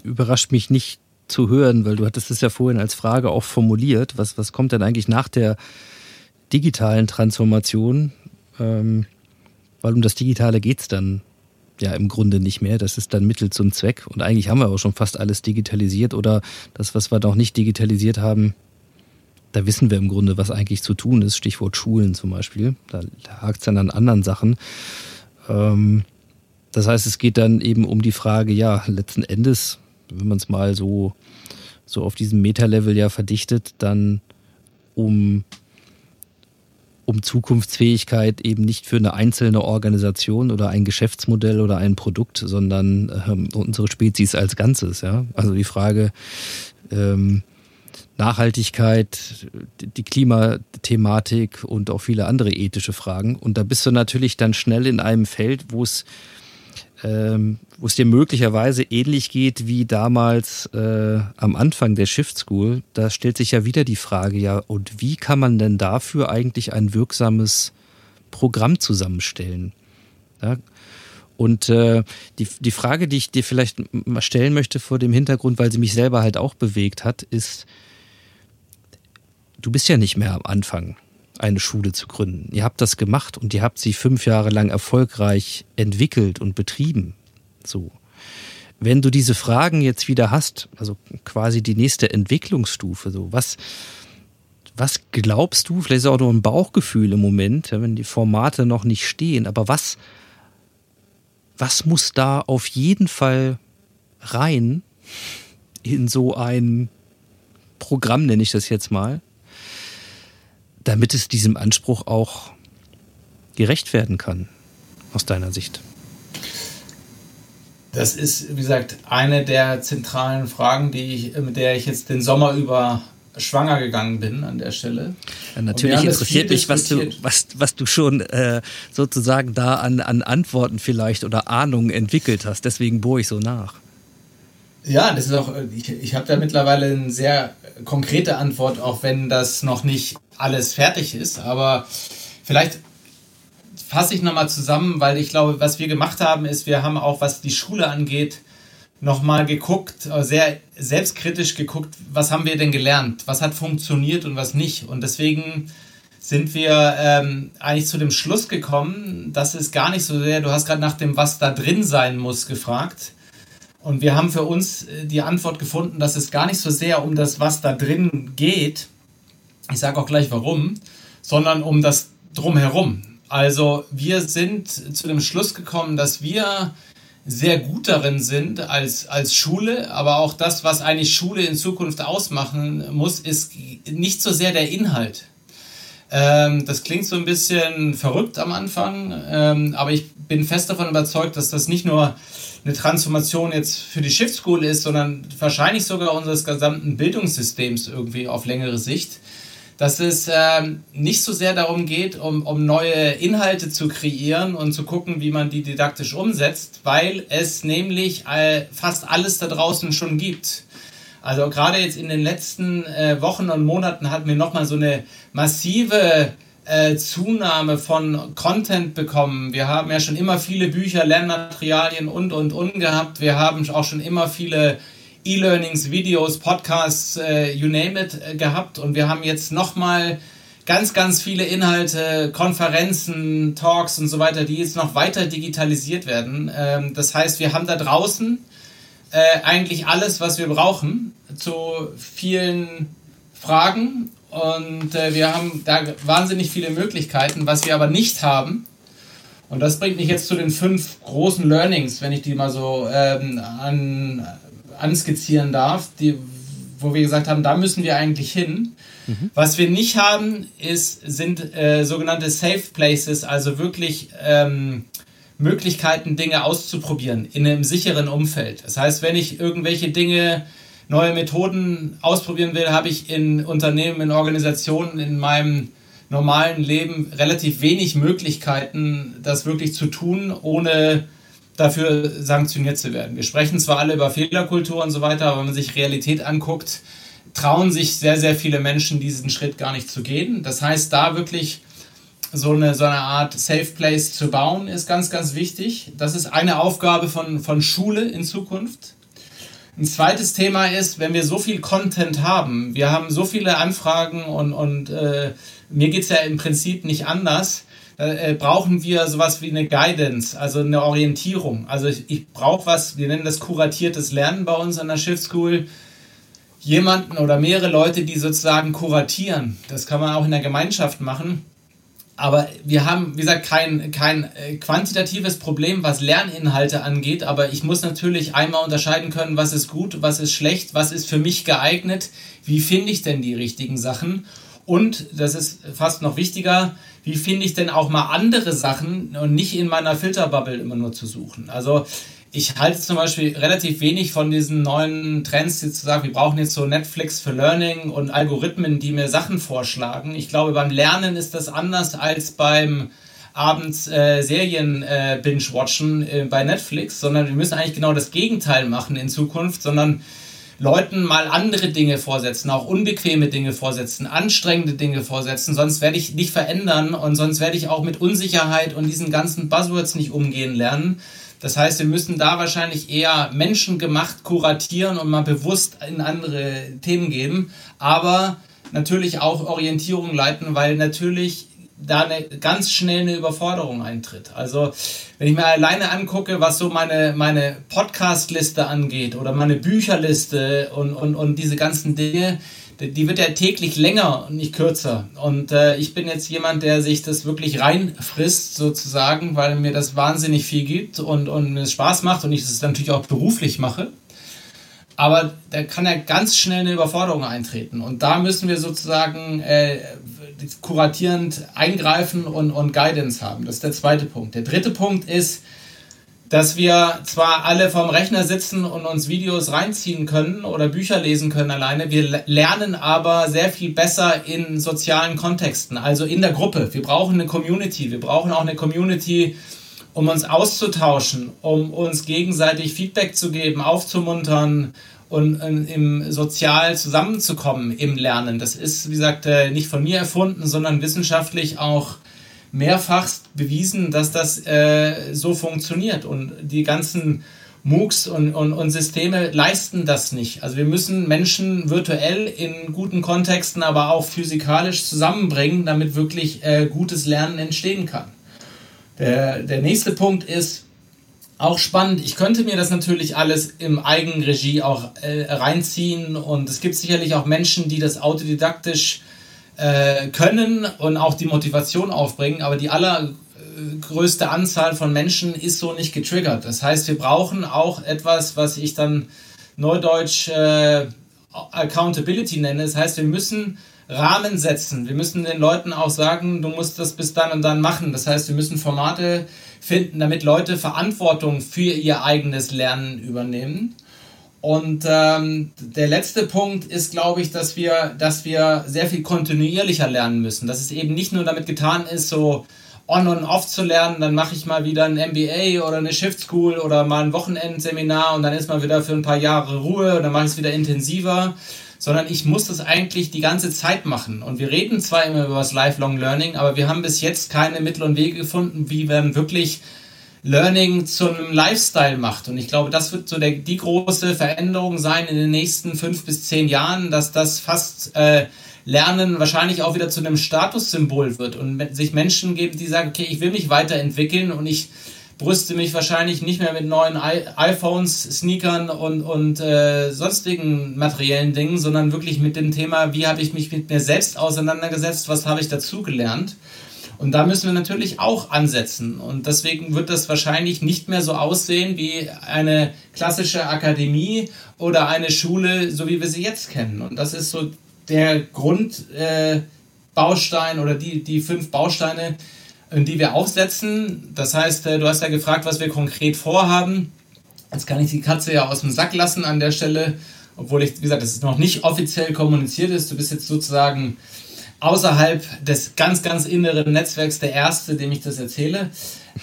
überrascht mich nicht zu hören, weil du hattest es ja vorhin als Frage auch formuliert. Was, was kommt denn eigentlich nach der digitalen Transformation? Ähm, weil um das Digitale geht es dann ja im Grunde nicht mehr. Das ist dann Mittel zum Zweck. Und eigentlich haben wir auch schon fast alles digitalisiert oder das, was wir noch nicht digitalisiert haben, da wissen wir im Grunde, was eigentlich zu tun ist. Stichwort Schulen zum Beispiel. Da, hakt es dann an anderen Sachen. Ähm, das heißt, es geht dann eben um die Frage, ja, letzten Endes, wenn man es mal so, so auf diesem Meta-Level ja verdichtet, dann um um Zukunftsfähigkeit eben nicht für eine einzelne Organisation oder ein Geschäftsmodell oder ein Produkt, sondern ähm, unsere Spezies als Ganzes. Ja? Also die Frage ähm, Nachhaltigkeit, die Klimathematik und auch viele andere ethische Fragen. Und da bist du natürlich dann schnell in einem Feld, wo es ähm, wo es dir möglicherweise ähnlich geht wie damals äh, am Anfang der Shift School, da stellt sich ja wieder die Frage, ja, und wie kann man denn dafür eigentlich ein wirksames Programm zusammenstellen? Ja? Und äh, die, die Frage, die ich dir vielleicht mal stellen möchte vor dem Hintergrund, weil sie mich selber halt auch bewegt hat, ist, du bist ja nicht mehr am Anfang eine Schule zu gründen. Ihr habt das gemacht und ihr habt sie fünf Jahre lang erfolgreich entwickelt und betrieben. So. Wenn du diese Fragen jetzt wieder hast, also quasi die nächste Entwicklungsstufe, so was, was glaubst du, vielleicht ist auch nur ein Bauchgefühl im Moment, wenn die Formate noch nicht stehen, aber was, was muss da auf jeden Fall rein in so ein Programm, nenne ich das jetzt mal, damit es diesem Anspruch auch gerecht werden kann, aus deiner Sicht? Das ist, wie gesagt, eine der zentralen Fragen, die ich, mit der ich jetzt den Sommer über schwanger gegangen bin an der Stelle. Ja, natürlich interessiert mich, was du, was, was du schon äh, sozusagen da an, an Antworten vielleicht oder Ahnungen entwickelt hast. Deswegen bohre ich so nach. Ja, das ist auch, ich, ich habe da mittlerweile eine sehr konkrete Antwort, auch wenn das noch nicht alles fertig ist. Aber vielleicht fasse ich nochmal zusammen, weil ich glaube, was wir gemacht haben, ist, wir haben auch, was die Schule angeht, nochmal geguckt, äh, sehr selbstkritisch geguckt, was haben wir denn gelernt, was hat funktioniert und was nicht. Und deswegen sind wir ähm, eigentlich zu dem Schluss gekommen, dass es gar nicht so sehr, du hast gerade nach dem, was da drin sein muss, gefragt. Und wir haben für uns äh, die Antwort gefunden, dass es gar nicht so sehr um das, was da drin geht, ich sage auch gleich warum, sondern um das drumherum. Also wir sind zu dem Schluss gekommen, dass wir sehr gut darin sind als, als Schule, aber auch das, was eigentlich Schule in Zukunft ausmachen muss, ist nicht so sehr der Inhalt. Ähm, das klingt so ein bisschen verrückt am Anfang, ähm, aber ich bin fest davon überzeugt, dass das nicht nur eine Transformation jetzt für die Shift ist, sondern wahrscheinlich sogar unseres gesamten Bildungssystems irgendwie auf längere Sicht dass es ähm, nicht so sehr darum geht, um, um neue Inhalte zu kreieren und zu gucken, wie man die didaktisch umsetzt, weil es nämlich äh, fast alles da draußen schon gibt. Also gerade jetzt in den letzten äh, Wochen und Monaten hatten wir nochmal so eine massive äh, Zunahme von Content bekommen. Wir haben ja schon immer viele Bücher, Lernmaterialien und, und, und gehabt. Wir haben auch schon immer viele E-Learnings, Videos, Podcasts, äh, you name it, äh, gehabt. Und wir haben jetzt nochmal ganz, ganz viele Inhalte, Konferenzen, Talks und so weiter, die jetzt noch weiter digitalisiert werden. Ähm, das heißt, wir haben da draußen äh, eigentlich alles, was wir brauchen, zu vielen Fragen und wir haben da wahnsinnig viele Möglichkeiten. Was wir aber nicht haben, und das bringt mich jetzt zu den fünf großen Learnings, wenn ich die mal so ähm, an, anskizzieren darf, die, wo wir gesagt haben, da müssen wir eigentlich hin. Mhm. Was wir nicht haben, ist, sind äh, sogenannte Safe Places, also wirklich ähm, Möglichkeiten, Dinge auszuprobieren in einem sicheren Umfeld. Das heißt, wenn ich irgendwelche Dinge, neue Methoden ausprobieren will, habe ich in Unternehmen, in Organisationen, in meinem normalen Leben relativ wenig Möglichkeiten, das wirklich zu tun, ohne dafür sanktioniert zu werden. Wir sprechen zwar alle über Fehlerkultur und so weiter, aber wenn man sich Realität anguckt, trauen sich sehr, sehr viele Menschen diesen Schritt gar nicht zu gehen. Das heißt, da wirklich so eine, so eine Art Safe Place zu bauen, ist ganz, ganz wichtig. Das ist eine Aufgabe von, von Schule in Zukunft. Ein zweites Thema ist, wenn wir so viel Content haben, wir haben so viele Anfragen und, und äh, mir geht es ja im Prinzip nicht anders, äh, brauchen wir sowas wie eine Guidance, also eine Orientierung. Also ich, ich brauche was, wir nennen das kuratiertes Lernen bei uns an der Shift School. Jemanden oder mehrere Leute, die sozusagen kuratieren. Das kann man auch in der Gemeinschaft machen aber wir haben, wie gesagt, kein, kein äh, quantitatives Problem, was Lerninhalte angeht. Aber ich muss natürlich einmal unterscheiden können, was ist gut, was ist schlecht, was ist für mich geeignet, wie finde ich denn die richtigen Sachen. Und, das ist fast noch wichtiger, wie finde ich denn auch mal andere Sachen und nicht in meiner Filterbubble immer nur zu suchen. Also ich halte zum Beispiel relativ wenig von diesen neuen Trends, die zu sagen, wir brauchen jetzt so Netflix für Learning und Algorithmen, die mir Sachen vorschlagen. Ich glaube, beim Lernen ist das anders als beim abends äh, Serien äh, binge-watchen äh, bei Netflix, sondern wir müssen eigentlich genau das Gegenteil machen in Zukunft, sondern Leuten mal andere Dinge vorsetzen, auch unbequeme Dinge vorsetzen, anstrengende Dinge vorsetzen, sonst werde ich nicht verändern und sonst werde ich auch mit Unsicherheit und diesen ganzen Buzzwords nicht umgehen lernen. Das heißt, wir müssen da wahrscheinlich eher menschengemacht kuratieren und mal bewusst in andere Themen geben, aber natürlich auch Orientierung leiten, weil natürlich da eine, ganz schnell eine Überforderung eintritt. Also wenn ich mir alleine angucke, was so meine, meine Podcast-Liste angeht oder meine Bücherliste und, und, und diese ganzen Dinge, die wird ja täglich länger und nicht kürzer. Und äh, ich bin jetzt jemand, der sich das wirklich reinfrisst, sozusagen, weil mir das wahnsinnig viel gibt und, und mir es Spaß macht und ich es natürlich auch beruflich mache. Aber da kann ja ganz schnell eine Überforderung eintreten. Und da müssen wir sozusagen äh, kuratierend eingreifen und, und Guidance haben. Das ist der zweite Punkt. Der dritte Punkt ist, dass wir zwar alle vorm Rechner sitzen und uns Videos reinziehen können oder Bücher lesen können alleine, wir lernen aber sehr viel besser in sozialen Kontexten, also in der Gruppe. Wir brauchen eine Community, wir brauchen auch eine Community, um uns auszutauschen, um uns gegenseitig Feedback zu geben, aufzumuntern und im sozial zusammenzukommen im Lernen. Das ist, wie gesagt, äh, nicht von mir erfunden, sondern wissenschaftlich auch mehrfach bewiesen, dass das äh, so funktioniert. Und die ganzen MOOCs und, und, und Systeme leisten das nicht. Also wir müssen Menschen virtuell in guten Kontexten, aber auch physikalisch zusammenbringen, damit wirklich äh, gutes Lernen entstehen kann. Der, der nächste Punkt ist auch spannend. Ich könnte mir das natürlich alles im Eigenregie auch äh, reinziehen und es gibt sicherlich auch Menschen, die das autodidaktisch äh, können und auch die Motivation aufbringen, aber die allergrößte Anzahl von Menschen ist so nicht getriggert. Das heißt, wir brauchen auch etwas, was ich dann neudeutsch äh, Accountability nenne. Das heißt, wir müssen Rahmen setzen. Wir müssen den Leuten auch sagen, du musst das bis dann und dann machen. Das heißt, wir müssen Formate finden, damit Leute Verantwortung für ihr eigenes Lernen übernehmen. Und ähm, der letzte Punkt ist, glaube ich, dass wir, dass wir sehr viel kontinuierlicher lernen müssen. Dass es eben nicht nur damit getan ist, so on und off zu lernen, dann mache ich mal wieder ein MBA oder eine Shift School oder mal ein Wochenendseminar und dann ist mal wieder für ein paar Jahre Ruhe und dann mache ich es wieder intensiver, sondern ich muss das eigentlich die ganze Zeit machen. Und wir reden zwar immer über das Lifelong Learning, aber wir haben bis jetzt keine Mittel und Wege gefunden, wie dann wirklich Learning zu einem Lifestyle macht. Und ich glaube, das wird so der, die große Veränderung sein in den nächsten fünf bis zehn Jahren, dass das fast äh, Lernen wahrscheinlich auch wieder zu einem Statussymbol wird und sich Menschen geben, die sagen, okay, ich will mich weiterentwickeln und ich brüste mich wahrscheinlich nicht mehr mit neuen iPhones, Sneakern und, und äh, sonstigen materiellen Dingen, sondern wirklich mit dem Thema, wie habe ich mich mit mir selbst auseinandergesetzt, was habe ich dazugelernt. Und da müssen wir natürlich auch ansetzen. Und deswegen wird das wahrscheinlich nicht mehr so aussehen wie eine klassische Akademie oder eine Schule, so wie wir sie jetzt kennen. Und das ist so der Grundbaustein äh, oder die, die fünf Bausteine, die wir aufsetzen. Das heißt, äh, du hast ja gefragt, was wir konkret vorhaben. Jetzt kann ich die Katze ja aus dem Sack lassen an der Stelle, obwohl ich, wie gesagt, das ist noch nicht offiziell kommuniziert ist. Du bist jetzt sozusagen außerhalb des ganz, ganz inneren Netzwerks der Erste, dem ich das erzähle.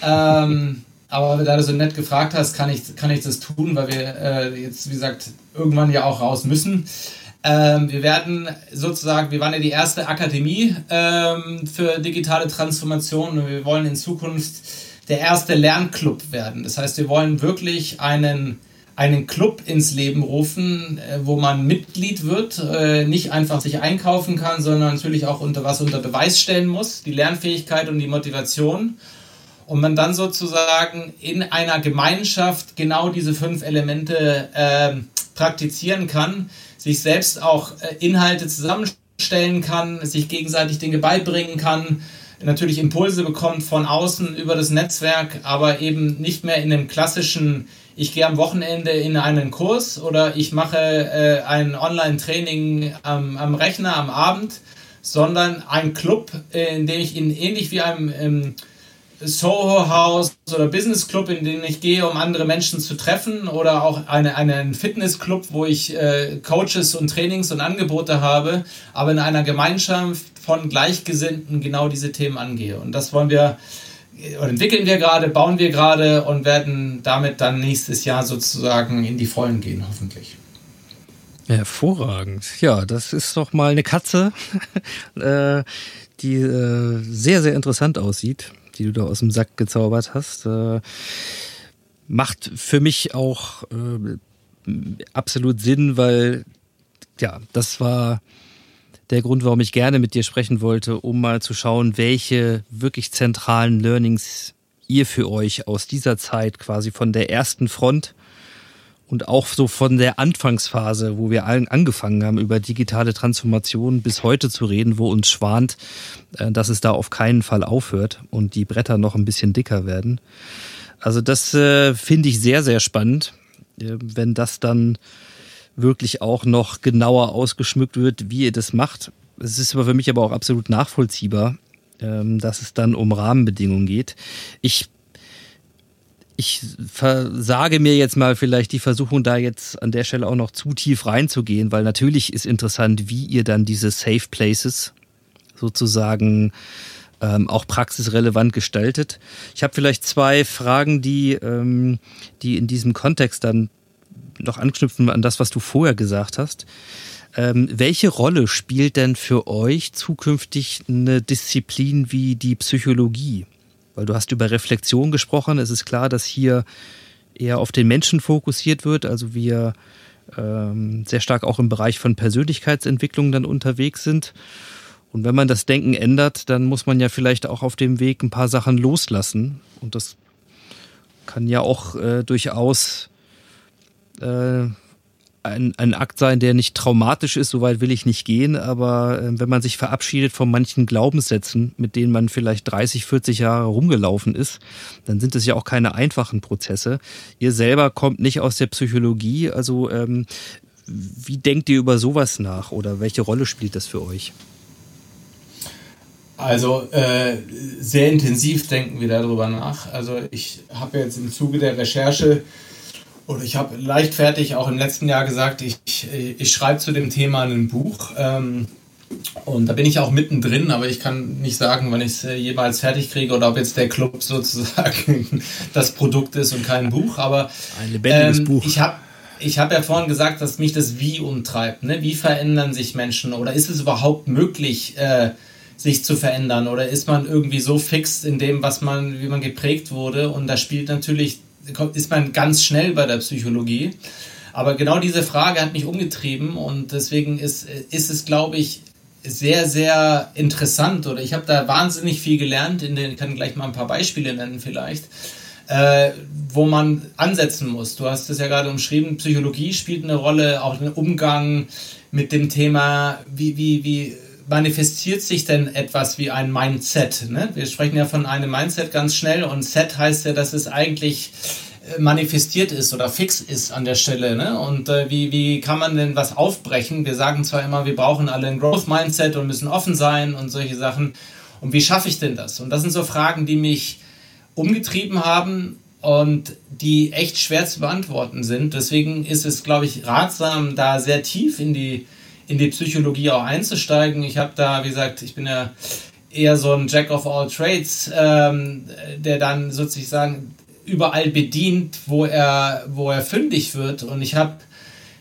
ähm, aber da du so nett gefragt hast, kann ich, kann ich das tun, weil wir äh, jetzt, wie gesagt, irgendwann ja auch raus müssen. Ähm, wir werden sozusagen, wir waren ja die erste Akademie ähm, für digitale Transformation und wir wollen in Zukunft der erste Lernclub werden. Das heißt, wir wollen wirklich einen, einen Club ins Leben rufen, äh, wo man Mitglied wird, äh, nicht einfach sich einkaufen kann, sondern natürlich auch unter was unter Beweis stellen muss, die Lernfähigkeit und die Motivation. Und man dann sozusagen in einer Gemeinschaft genau diese fünf Elemente äh, praktizieren kann sich selbst auch äh, Inhalte zusammenstellen kann, sich gegenseitig Dinge beibringen kann, natürlich Impulse bekommt von außen über das Netzwerk, aber eben nicht mehr in dem klassischen, ich gehe am Wochenende in einen Kurs oder ich mache äh, ein Online-Training am, am Rechner am Abend, sondern ein Club, in dem ich in ähnlich wie einem ähm, Soho House oder Business Club, in den ich gehe, um andere Menschen zu treffen oder auch eine, einen Fitnessclub, wo ich äh, Coaches und Trainings und Angebote habe, aber in einer Gemeinschaft von Gleichgesinnten genau diese Themen angehe. Und das wollen wir oder entwickeln wir gerade, bauen wir gerade und werden damit dann nächstes Jahr sozusagen in die Vollen gehen, hoffentlich. Hervorragend. Ja, das ist doch mal eine Katze, äh, die äh, sehr, sehr interessant aussieht die du da aus dem Sack gezaubert hast. Äh, macht für mich auch äh, absolut Sinn, weil ja, das war der Grund, warum ich gerne mit dir sprechen wollte, um mal zu schauen, welche wirklich zentralen Learnings ihr für euch aus dieser Zeit quasi von der ersten Front und auch so von der Anfangsphase, wo wir allen angefangen haben, über digitale Transformation bis heute zu reden, wo uns schwant, äh, dass es da auf keinen Fall aufhört und die Bretter noch ein bisschen dicker werden. Also das äh, finde ich sehr, sehr spannend, äh, wenn das dann wirklich auch noch genauer ausgeschmückt wird, wie ihr das macht. Es ist aber für mich aber auch absolut nachvollziehbar, ähm, dass es dann um Rahmenbedingungen geht. Ich ich versage mir jetzt mal vielleicht die Versuchung, da jetzt an der Stelle auch noch zu tief reinzugehen, weil natürlich ist interessant, wie ihr dann diese Safe Places sozusagen ähm, auch praxisrelevant gestaltet. Ich habe vielleicht zwei Fragen, die, ähm, die in diesem Kontext dann noch anknüpfen an das, was du vorher gesagt hast. Ähm, welche Rolle spielt denn für euch zukünftig eine Disziplin wie die Psychologie? Weil du hast über Reflexion gesprochen. Es ist klar, dass hier eher auf den Menschen fokussiert wird. Also wir ähm, sehr stark auch im Bereich von Persönlichkeitsentwicklung dann unterwegs sind. Und wenn man das Denken ändert, dann muss man ja vielleicht auch auf dem Weg ein paar Sachen loslassen. Und das kann ja auch äh, durchaus äh, ein, ein Akt sein, der nicht traumatisch ist, soweit will ich nicht gehen, aber äh, wenn man sich verabschiedet von manchen Glaubenssätzen, mit denen man vielleicht 30, 40 Jahre rumgelaufen ist, dann sind es ja auch keine einfachen Prozesse. Ihr selber kommt nicht aus der Psychologie, also ähm, wie denkt ihr über sowas nach oder welche Rolle spielt das für euch? Also äh, sehr intensiv denken wir darüber nach. Also ich habe jetzt im Zuge der Recherche oder ich habe leichtfertig auch im letzten Jahr gesagt, ich, ich schreibe zu dem Thema ein Buch. Ähm, und da bin ich auch mittendrin, aber ich kann nicht sagen, wann ich es äh, jemals fertig kriege oder ob jetzt der Club sozusagen das Produkt ist und kein Buch. Aber ein lebendiges ähm, Buch. Ich habe ich hab ja vorhin gesagt, dass mich das Wie umtreibt. Ne? Wie verändern sich Menschen oder ist es überhaupt möglich, äh, sich zu verändern? Oder ist man irgendwie so fix in dem, was man, wie man geprägt wurde? Und da spielt natürlich ist man ganz schnell bei der Psychologie. Aber genau diese Frage hat mich umgetrieben und deswegen ist, ist es, glaube ich, sehr, sehr interessant oder ich habe da wahnsinnig viel gelernt. In den, kann gleich mal ein paar Beispiele nennen vielleicht. äh, wo man ansetzen muss. Du hast es ja gerade umschrieben, Psychologie spielt eine Rolle, auch den Umgang mit dem Thema, wie, wie, wie manifestiert sich denn etwas wie ein Mindset? Ne? Wir sprechen ja von einem Mindset ganz schnell und Set heißt ja, dass es eigentlich äh, manifestiert ist oder fix ist an der Stelle. Ne? Und äh, wie, wie kann man denn was aufbrechen? Wir sagen zwar immer, wir brauchen alle ein Growth Mindset und müssen offen sein und solche Sachen. Und wie schaffe ich denn das? Und das sind so Fragen, die mich umgetrieben haben und die echt schwer zu beantworten sind. Deswegen ist es, glaube ich, ratsam, da sehr tief in die, in die Psychologie auch einzusteigen. Ich habe da, wie gesagt, ich bin ja eher so ein Jack of all Trades, ähm, der dann sozusagen überall bedient, wo er, wo er fündig wird. Und ich habe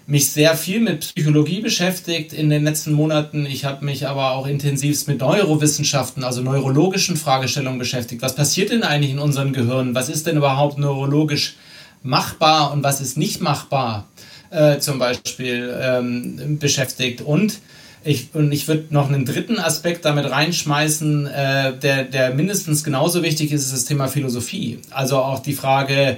mich sehr viel mit Psychologie beschäftigt in den letzten Monaten. Ich habe mich aber auch intensivst mit Neurowissenschaften, also neurologischen Fragestellungen beschäftigt. Was passiert denn eigentlich in unserem Gehirn? Was ist denn überhaupt neurologisch machbar und was ist nicht machbar? Äh, zum Beispiel ähm, beschäftigt. Und ich, und ich würde noch einen dritten Aspekt damit reinschmeißen, äh, der, der mindestens genauso wichtig ist, ist das Thema Philosophie. Also auch die Frage,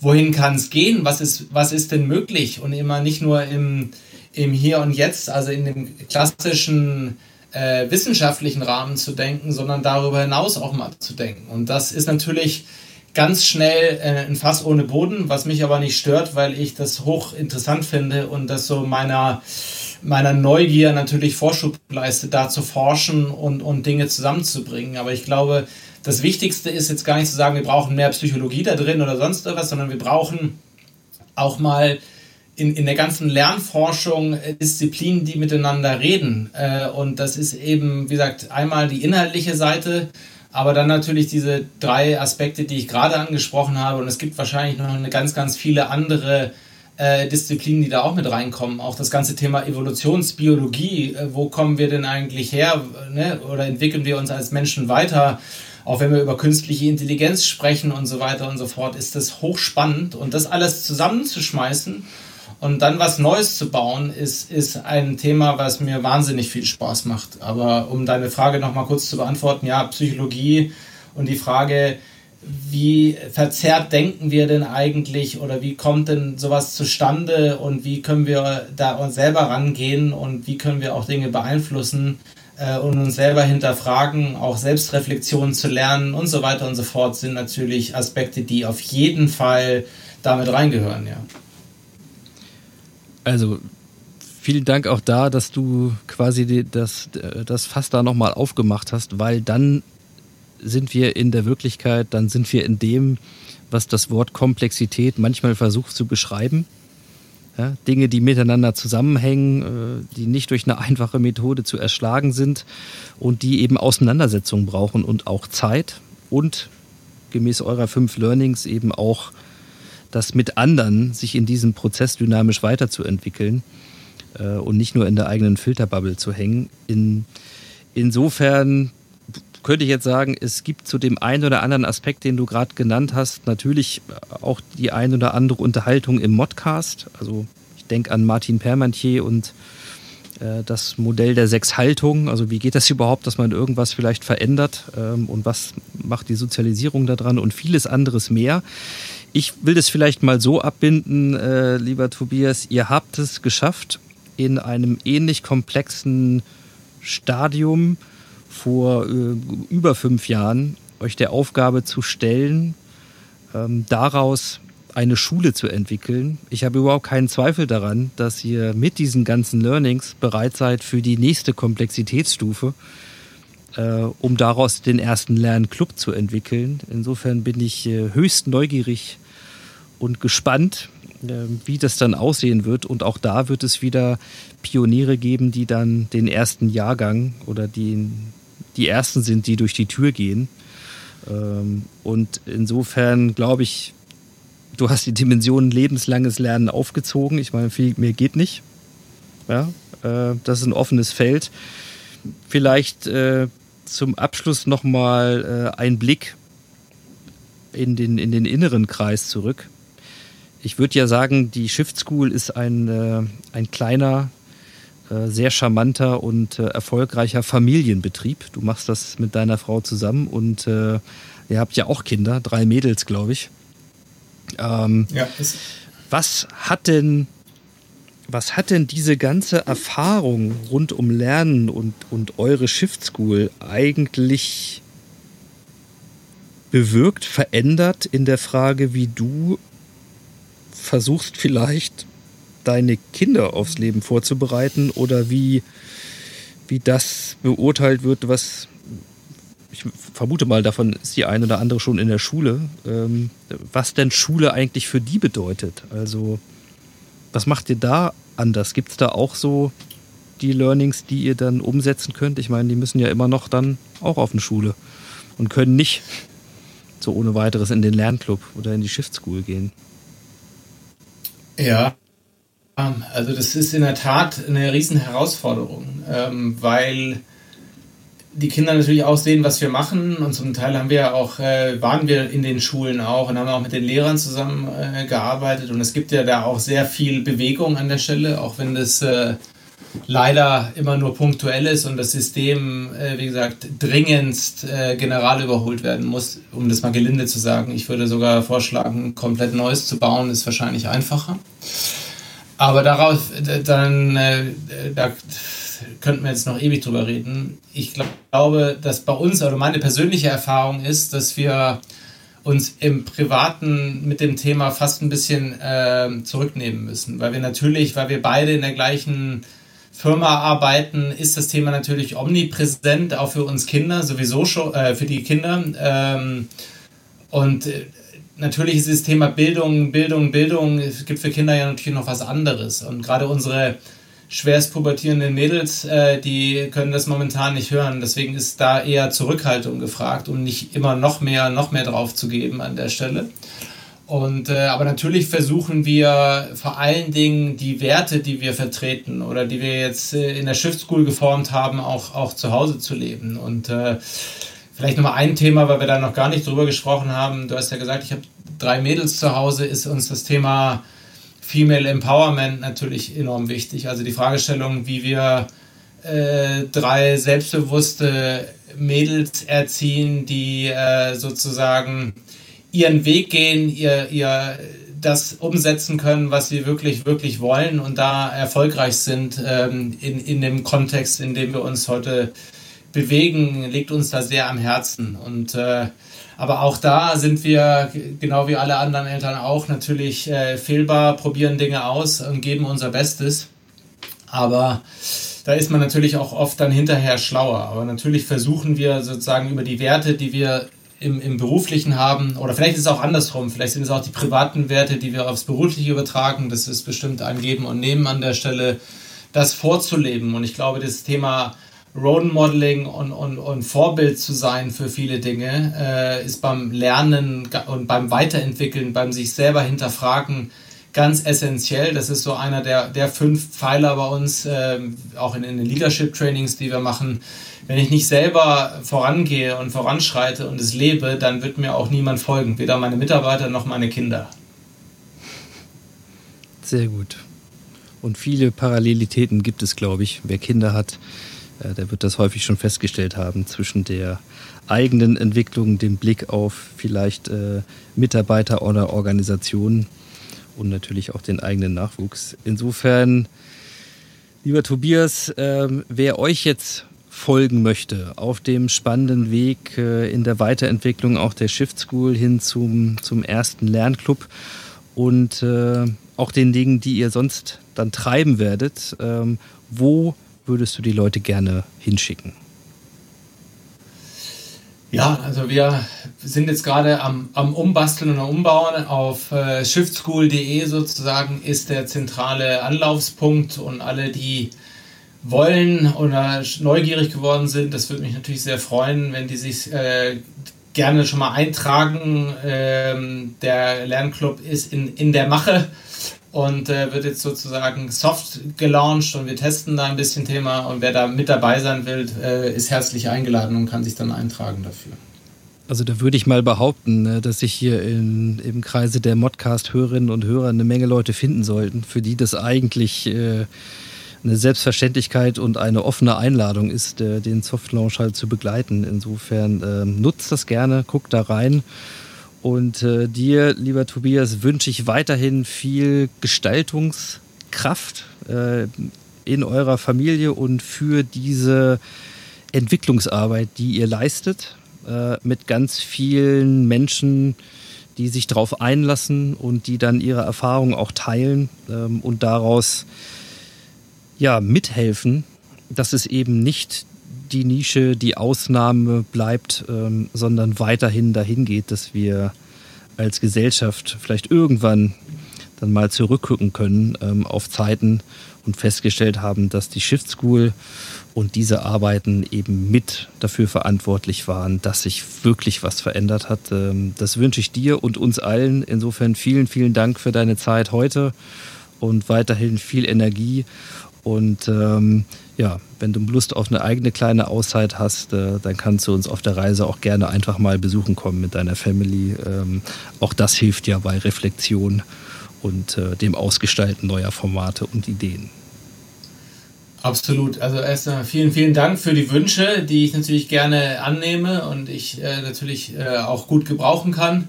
wohin kann es gehen, was ist, was ist denn möglich und immer nicht nur im, im Hier und Jetzt, also in dem klassischen äh, wissenschaftlichen Rahmen zu denken, sondern darüber hinaus auch mal zu denken. Und das ist natürlich ganz schnell äh, ein Fass ohne Boden, was mich aber nicht stört, weil ich das hoch interessant finde und das so meiner, meiner Neugier natürlich Vorschub leistet, da zu forschen und, und Dinge zusammenzubringen. Aber ich glaube, das Wichtigste ist jetzt gar nicht zu sagen, wir brauchen mehr Psychologie da drin oder sonst was, sondern wir brauchen auch mal in, in der ganzen Lernforschung äh, Disziplinen, die miteinander reden. Äh, und das ist eben, wie gesagt, einmal die inhaltliche Seite, aber dann natürlich diese drei Aspekte, die ich gerade angesprochen habe. Und es gibt wahrscheinlich noch eine ganz, ganz viele andere äh, Disziplinen, die da auch mit reinkommen. Auch das ganze Thema Evolutionsbiologie. Äh, wo kommen wir denn eigentlich her? Ne? Oder entwickeln wir uns als Menschen weiter? auch wenn wir über künstliche Intelligenz sprechen und so weiter und so fort, ist das hochspannend. Und das alles zusammenzuschmeißen und dann was Neues zu bauen, ist, ist ein Thema, was mir wahnsinnig viel Spaß macht. Aber um deine Frage nochmal kurz zu beantworten, ja, Psychologie und die Frage, wie verzerrt denken wir denn eigentlich oder wie kommt denn sowas zustande und wie können wir da uns selber rangehen und wie können wir auch Dinge beeinflussen? äh, und uns selber hinterfragen, auch Selbstreflexion zu lernen und so weiter und so fort, sind natürlich Aspekte, die auf jeden Fall damit reingehören, ja. Also vielen Dank auch da, dass du quasi das, das Fass da nochmal aufgemacht hast, weil dann sind wir in der Wirklichkeit, dann sind wir in dem, was das Wort Komplexität manchmal versucht zu beschreiben. Ja, Dinge, die miteinander zusammenhängen, äh, die nicht durch eine einfache Methode zu erschlagen sind und die eben Auseinandersetzungen brauchen und auch Zeit und gemäß eurer fünf Learnings eben auch das mit anderen, sich in diesem Prozess dynamisch weiterzuentwickeln äh, und nicht nur in der eigenen Filterbubble zu hängen. In, insofern könnte ich jetzt sagen, es gibt zu dem einen oder anderen Aspekt, den du gerade genannt hast, natürlich auch die ein oder andere Unterhaltung im Modcast. Also ich denke an Martin Permantier und äh, das Modell der sechs Haltungen. Also wie geht das überhaupt, dass man irgendwas vielleicht verändert ähm, und was macht die Sozialisierung daran und vieles anderes mehr. Ich will das vielleicht mal so abbinden, äh, lieber Tobias. Ihr habt es geschafft, in einem ähnlich komplexen Stadium vor äh, über fünf Jahren euch der Aufgabe zu stellen, ähm, daraus eine Schule zu entwickeln. Ich habe überhaupt keinen Zweifel daran, dass ihr mit diesen ganzen Learnings bereit seid für die nächste Komplexitätsstufe, äh, um daraus den ersten Lernclub zu entwickeln. Insofern bin ich äh, höchst neugierig und gespannt, äh, wie das dann aussehen wird. Und auch da wird es wieder Pioniere geben, die dann den ersten Jahrgang oder den die Ersten sind, die durch die Tür gehen. Ähm, und insofern glaube ich, du hast die Dimension lebenslanges Lernen aufgezogen. Ich meine, viel mehr geht nicht. Ja, äh, das ist ein offenes Feld. Vielleicht äh, zum Abschluss nochmal äh, ein Blick in den, in den inneren Kreis zurück. Ich würde ja sagen, die Shift School ist ein, äh, ein kleiner, äh, sehr charmanter und äh, erfolgreicher Familienbetrieb. Du machst das mit deiner Frau zusammen und äh, ihr habt ja auch Kinder, drei Mädels, glaube ich. Ähm, Ja, was hat denn, was hat denn diese ganze Erfahrung rund um Lernen und, und eure Shift School eigentlich bewirkt, verändert in der Frage, wie du versuchst vielleicht deine Kinder aufs Leben vorzubereiten oder wie, wie das beurteilt wird, was ich vermute mal, davon ist die eine oder andere schon in der Schule, ähm, was denn Schule eigentlich für die bedeutet. Also, was macht ihr da anders? Gibt es da auch so die Learnings, die ihr dann umsetzen könnt? Ich meine, die müssen ja immer noch dann auch auf eine Schule und können nicht so ohne weiteres in den Lernclub oder in die Shift School gehen. Ja, also das ist in der Tat eine riesen Herausforderung, ähm, weil die Kinder natürlich auch sehen, was wir machen und zum Teil haben wir auch, äh, waren wir in den Schulen auch und haben auch mit den Lehrern zusammen äh, und es gibt ja da auch sehr viel Bewegung an der Stelle, auch wenn das äh, leider immer nur punktuell ist und das System, äh, wie gesagt, dringendst äh, general überholt werden muss, um das mal gelinde zu sagen. Ich würde sogar vorschlagen, komplett Neues zu bauen, ist wahrscheinlich einfacher. Aber darauf, dann, äh, da könnten wir jetzt noch ewig drüber reden. Ich glaube, dass bei uns, oder meine persönliche Erfahrung ist, dass wir uns im Privaten mit dem Thema fast ein bisschen äh, zurücknehmen müssen. Weil wir natürlich, weil wir beide in der gleichen Firma arbeiten, ist das Thema natürlich omnipräsent, auch für uns Kinder, sowieso schon, äh, für die Kinder. Ähm, und äh, natürlich ist das Thema Bildung, Bildung, Bildung, es gibt für Kinder ja natürlich noch was anderes. Und gerade unsere schwerst pubertierenden Mädels, äh, die können das momentan nicht hören. Deswegen ist da eher Zurückhaltung gefragt, um nicht immer noch mehr, noch mehr drauf zu geben an der Stelle. Und, äh, aber natürlich versuchen wir vor allen Dingen die Werte, die wir vertreten oder die wir jetzt äh, in der Shift School geformt haben, auch, auch zu Hause zu leben. Und äh, vielleicht nochmal ein Thema, weil wir da noch gar nicht drüber gesprochen haben. Du hast ja gesagt, ich habe drei Mädels zu Hause, ist uns das Thema Female Empowerment natürlich enorm wichtig. Also die Fragestellung, wie wir äh, drei selbstbewusste Mädels erziehen, die äh, sozusagen ihren Weg gehen, ihr, ihr das umsetzen können, was sie wirklich, wirklich wollen und da erfolgreich sind ähm, in, in dem Kontext, in dem wir uns heute bewegen, liegt uns da sehr am Herzen. Und äh, aber auch da sind wir, genau wie alle anderen Eltern auch, natürlich äh, fehlbar, probieren Dinge aus und geben unser Bestes. Aber da ist man natürlich auch oft dann hinterher schlauer. Aber natürlich versuchen wir sozusagen über die Werte, die wir im, im Beruflichen haben, oder vielleicht ist es auch andersrum, vielleicht sind es auch die privaten Werte, die wir aufs Berufliche übertragen, das ist bestimmt ein Geben und Nehmen an der Stelle, das vorzuleben. Und ich glaube, das Thema Role Modeling und, und, und Vorbild zu sein für viele Dinge, äh, ist beim Lernen und beim Weiterentwickeln, beim sich selber hinterfragen ganz essentiell. Das ist so einer der, der fünf Pfeiler bei uns, äh, auch in, in den Leadership Trainings, die wir machen, wenn ich nicht selber vorangehe und voranschreite und es lebe, dann wird mir auch niemand folgen, weder meine Mitarbeiter noch meine Kinder. Sehr gut. Und viele Parallelitäten gibt es, glaube ich. Wer Kinder hat, äh, der wird das häufig schon festgestellt haben zwischen der eigenen Entwicklung, dem Blick auf vielleicht äh, Mitarbeiter oder Organisationen und natürlich auch den eigenen Nachwuchs. Insofern, lieber Tobias, äh, wer euch jetzt folgen möchte auf dem spannenden Weg äh, in der Weiterentwicklung auch der Shift School hin zum, zum ersten Lernclub und äh, auch den Dingen, die ihr sonst dann treiben werdet. Ähm, wo würdest du die Leute gerne hinschicken? Ja, also wir sind jetzt gerade am, am Umbasteln und Umbauen. Auf äh, shiftschool.de sozusagen ist der zentrale Anlaufspunkt und alle, die wollen oder neugierig geworden sind, das würde mich natürlich sehr freuen, wenn die sich äh, gerne schon mal eintragen. Ähm, der Lernclub ist in, in der Mache und äh, wird jetzt sozusagen soft gelauncht und wir testen da ein bisschen Thema und wer da mit dabei sein will, äh, ist herzlich eingeladen und kann sich dann eintragen dafür. Also da würde ich mal behaupten, ne, dass sich hier in, im Kreise der Modcast-Hörerinnen und Hörer eine Menge Leute finden sollten, für die das eigentlich äh, eine Selbstverständlichkeit und eine offene Einladung ist, den Soft Launch halt zu begleiten. Insofern ähm, nutzt das gerne, guckt da rein Und äh, dir, lieber Tobias, wünsche ich weiterhin viel Gestaltungskraft äh, in eurer Familie und für diese Entwicklungsarbeit, die ihr leistet, äh, mit ganz vielen Menschen, die sich darauf einlassen und die dann ihre Erfahrungen auch teilen ähm, und daraus ja mithelfen, dass es eben nicht die Nische, die Ausnahme bleibt, ähm, sondern weiterhin dahin geht, dass wir als Gesellschaft vielleicht irgendwann dann mal zurückgucken können ähm, auf Zeiten und festgestellt haben, dass die Shift School und diese Arbeiten eben mit dafür verantwortlich waren, dass sich wirklich was verändert hat. Ähm, das wünsche ich dir und uns allen. Insofern vielen, vielen Dank für deine Zeit heute und weiterhin viel Energie. Und ähm, ja, wenn du Lust auf eine eigene kleine Auszeit hast, äh, dann kannst du uns auf der Reise auch gerne einfach mal besuchen kommen mit deiner Family. Ähm, auch das hilft ja bei Reflexion und äh, dem Ausgestalten neuer Formate und Ideen. Absolut. Also erstmal vielen, vielen Dank für die Wünsche, die ich natürlich gerne annehme und ich äh, natürlich äh, auch gut gebrauchen kann.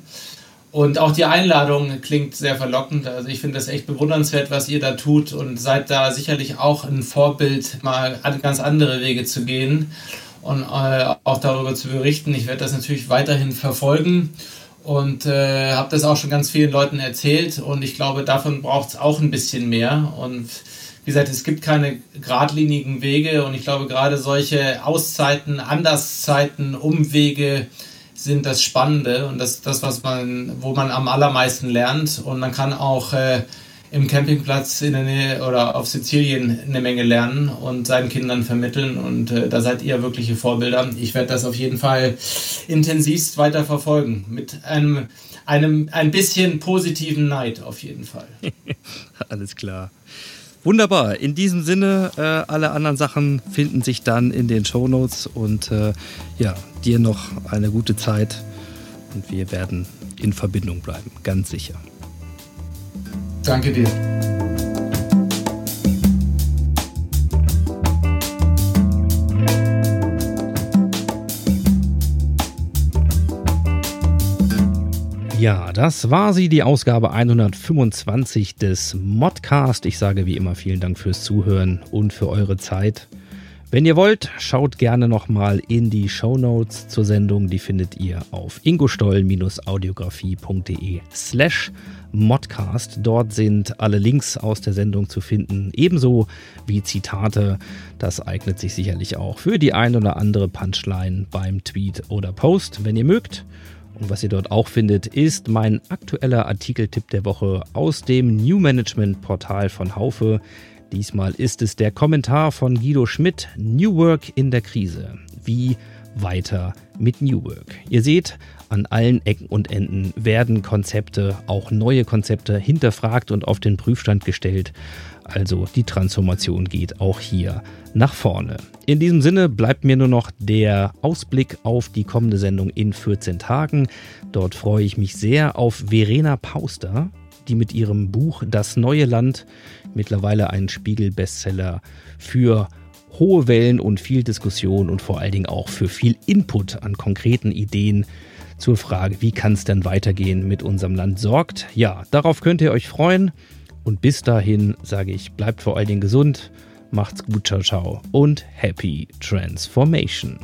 Und auch die Einladung klingt sehr verlockend. Also ich finde das echt bewundernswert, was ihr da tut und seid da sicherlich auch ein Vorbild, mal ganz andere Wege zu gehen und äh, auch darüber zu berichten. Ich werde das natürlich weiterhin verfolgen und äh, habe das auch schon ganz vielen Leuten erzählt und ich glaube, davon braucht es auch ein bisschen mehr und wie gesagt, es gibt keine geradlinigen Wege und ich glaube gerade solche Auszeiten, Anderszeiten, Umwege sind das Spannende und das, das was man, wo man am allermeisten lernt und man kann auch äh, im Campingplatz in der Nähe oder auf Sizilien eine Menge lernen und seinen Kindern vermitteln und äh, da seid ihr wirkliche Vorbilder. Ich werde das auf jeden Fall intensivst weiter verfolgen mit einem, einem ein bisschen positiven Neid auf jeden Fall. Alles klar. Wunderbar. In diesem Sinne, äh, alle anderen Sachen finden sich dann in den Show Notes und äh, ja, dir noch eine gute Zeit und wir werden in Verbindung bleiben, ganz sicher. Danke dir. Ja, das war sie, die Ausgabe 125 des Modcast. Ich sage wie immer vielen Dank fürs Zuhören und für eure Zeit. Wenn ihr wollt, schaut gerne nochmal in die Show Notes zur Sendung. Die findet ihr auf ingostoll-audiografie.de slash Modcast. Dort sind alle Links aus der Sendung zu finden, ebenso wie Zitate. Das eignet sich sicherlich auch für die ein oder andere Punchline beim Tweet oder Post, wenn ihr mögt. Und was ihr dort auch findet, ist mein aktueller Artikeltipp der Woche aus dem New Management Portal von Haufe. Diesmal ist es der Kommentar von Guido Schmidt, New Work in der Krise. Wie weiter mit New Work? Ihr seht, an allen Ecken und Enden werden Konzepte, auch neue Konzepte, hinterfragt und auf den Prüfstand gestellt. Also die Transformation geht auch hier nach vorne. In diesem Sinne bleibt mir nur noch der Ausblick auf die kommende Sendung in 14 Tagen. Dort freue ich mich sehr auf Verena Pauster, die mit ihrem Buch Das neue Land, mittlerweile ein Spiegel-Bestseller für hohe Wellen und viel Diskussion und vor allen Dingen auch für viel Input an konkreten Ideen zur Frage, wie kann es denn weitergehen mit unserem Land sorgt. Ja, darauf könnt ihr euch freuen. Und bis dahin sage ich, bleibt vor allen Dingen gesund, macht's gut, ciao, ciao und happy transformation.